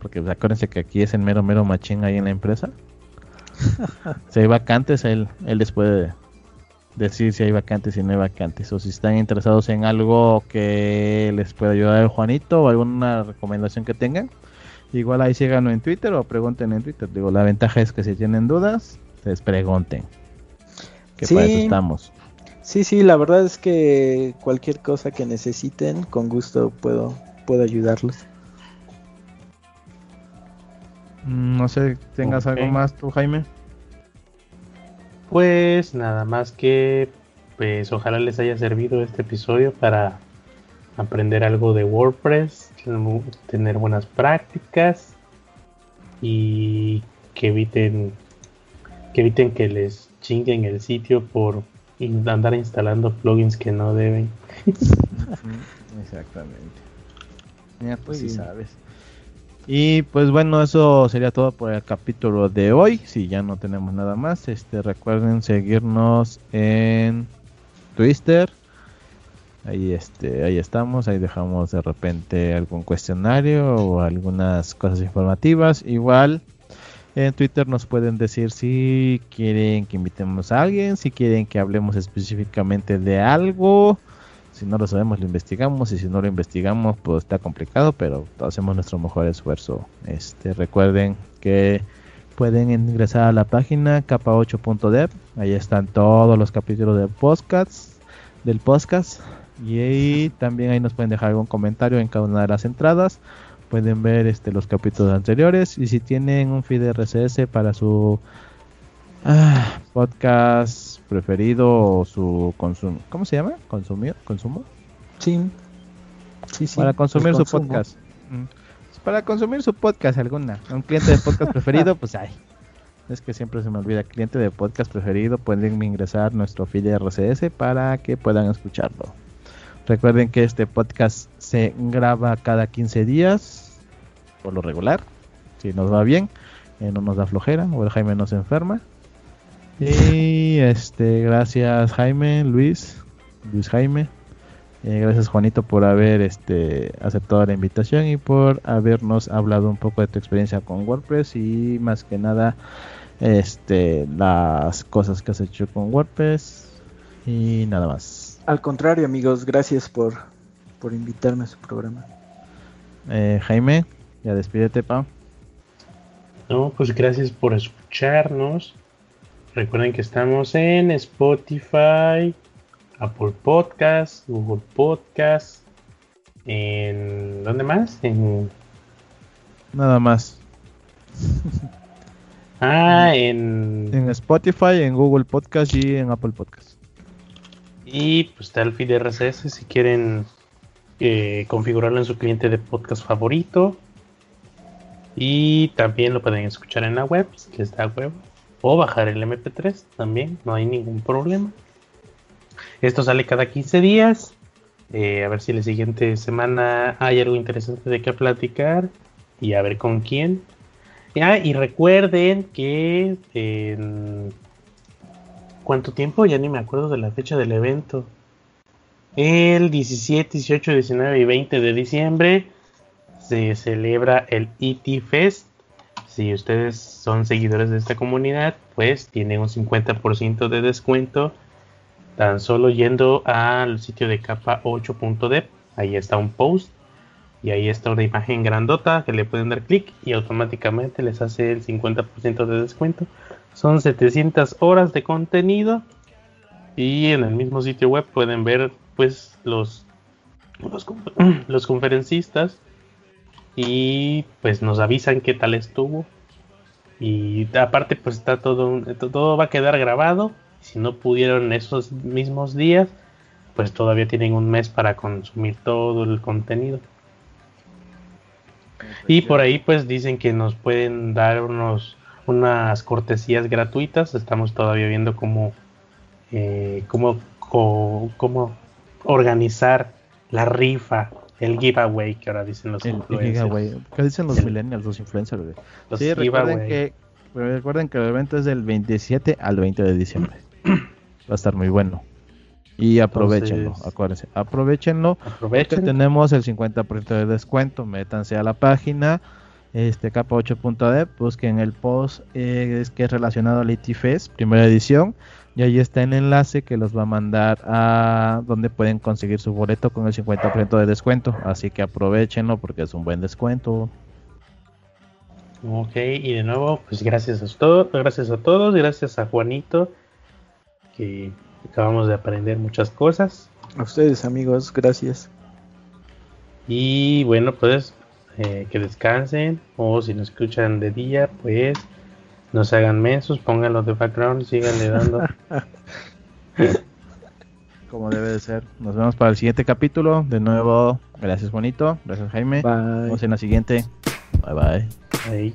porque pues, acuérdense que aquí es el mero mero machín ahí en la empresa. si hay vacantes, él, él les puede decir si hay vacantes y no hay vacantes. O si están interesados en algo que les pueda ayudar el Juanito o alguna recomendación que tengan. Igual ahí síganlo en Twitter o pregunten en Twitter. Digo, la ventaja es que si tienen dudas, les pregunten. Que para eso estamos. Sí, sí, la verdad es que cualquier cosa que necesiten, con gusto puedo, puedo ayudarlos. Mm, no sé, ¿tengas algo más tú, Jaime? Pues nada más que, pues ojalá les haya servido este episodio para aprender algo de WordPress, tener buenas prácticas y que eviten que eviten que les chinguen el sitio por andar instalando plugins que no deben. Exactamente. Ya pues sí sabes. Y pues bueno, eso sería todo por el capítulo de hoy. Si ya no tenemos nada más, este recuerden seguirnos en Twitter. Ahí este, ahí estamos, ahí dejamos de repente algún cuestionario o algunas cosas informativas. Igual en Twitter nos pueden decir si quieren que invitemos a alguien, si quieren que hablemos específicamente de algo. Si no lo sabemos, lo investigamos. Y si no lo investigamos, pues está complicado, pero hacemos nuestro mejor esfuerzo. Este, recuerden que pueden ingresar a la página capa8.dev. Ahí están todos los capítulos del podcast. Del podcast. Y ahí también ahí nos pueden dejar algún comentario en cada una de las entradas pueden ver este los capítulos anteriores y si tienen un feed RSS para su ah, podcast preferido o su consumo, ¿cómo se llama? ¿Consumió? ¿Consumo? Sí. Sí, sí. Para consumir su podcast. Mm. Para consumir su podcast alguna, un cliente de podcast preferido, pues hay. Es que siempre se me olvida, cliente de podcast preferido, pueden ingresar nuestro feed RSS para que puedan escucharlo. Recuerden que este podcast se graba cada 15 días por lo regular, si nos va bien, eh, no nos da flojera o el Jaime no se enferma. Y este, gracias Jaime, Luis, Luis Jaime. Eh, gracias Juanito por haber este, aceptado la invitación y por habernos hablado un poco de tu experiencia con WordPress y más que nada este, las cosas que has hecho con WordPress y nada más. Al contrario amigos, gracias por, por invitarme a su programa. Eh, Jaime. Ya despídete, Pa. No, pues gracias por escucharnos. Recuerden que estamos en Spotify, Apple Podcast, Google Podcast, en ¿dónde más? En nada más. ah, en en Spotify, en Google Podcast y en Apple Podcast. Y pues está el RSS si quieren eh, configurarlo en su cliente de podcast favorito. Y también lo pueden escuchar en la web, si les da web. O bajar el MP3 también, no hay ningún problema. Esto sale cada 15 días. Eh, a ver si la siguiente semana hay algo interesante de qué platicar. Y a ver con quién. Ya, y recuerden que. ¿Cuánto tiempo? Ya ni me acuerdo de la fecha del evento. El 17, 18, 19 y 20 de diciembre se celebra el ET Fest. Si ustedes son seguidores de esta comunidad, pues tienen un 50% de descuento tan solo yendo al sitio de capa 8.dev. Ahí está un post y ahí está una imagen grandota que le pueden dar clic y automáticamente les hace el 50% de descuento. Son 700 horas de contenido y en el mismo sitio web pueden ver pues los, los, conferencistas y pues nos avisan qué tal estuvo. Y aparte pues está todo, todo va a quedar grabado. Si no pudieron esos mismos días, pues todavía tienen un mes para consumir todo el contenido. Y por ahí pues dicen que nos pueden dar unos unas cortesías gratuitas. Estamos todavía viendo cómo, eh, cómo, cómo organizar la rifa el giveaway que ahora dicen los influencers. ¿Qué dicen los millennials, los influencers? sí, recuerden que, recuerden que el evento es del 27 al 20 de diciembre. Va a estar muy bueno. Y aprovechenlo, Entonces- acuérdense, aprovechenlo. Porque Aprovechen. tenemos el 50% de descuento. Métanse a la página este capa 8.de, busquen el post eh, es que es relacionado al IT Fest, primera edición. Y ahí está el enlace que los va a mandar a donde pueden conseguir su boleto con el 50% de descuento. Así que aprovechenlo porque es un buen descuento. Ok, y de nuevo, pues gracias a todos, gracias a todos, gracias a Juanito, que acabamos de aprender muchas cosas. A ustedes, amigos, gracias. Y bueno, pues eh, que descansen, o si nos escuchan de día, pues no se hagan mensos, pónganlo de background y síganle dando. Como debe de ser. Nos vemos para el siguiente capítulo. De nuevo, gracias Bonito, gracias Jaime. Bye. Nos vemos en la siguiente. Bye bye.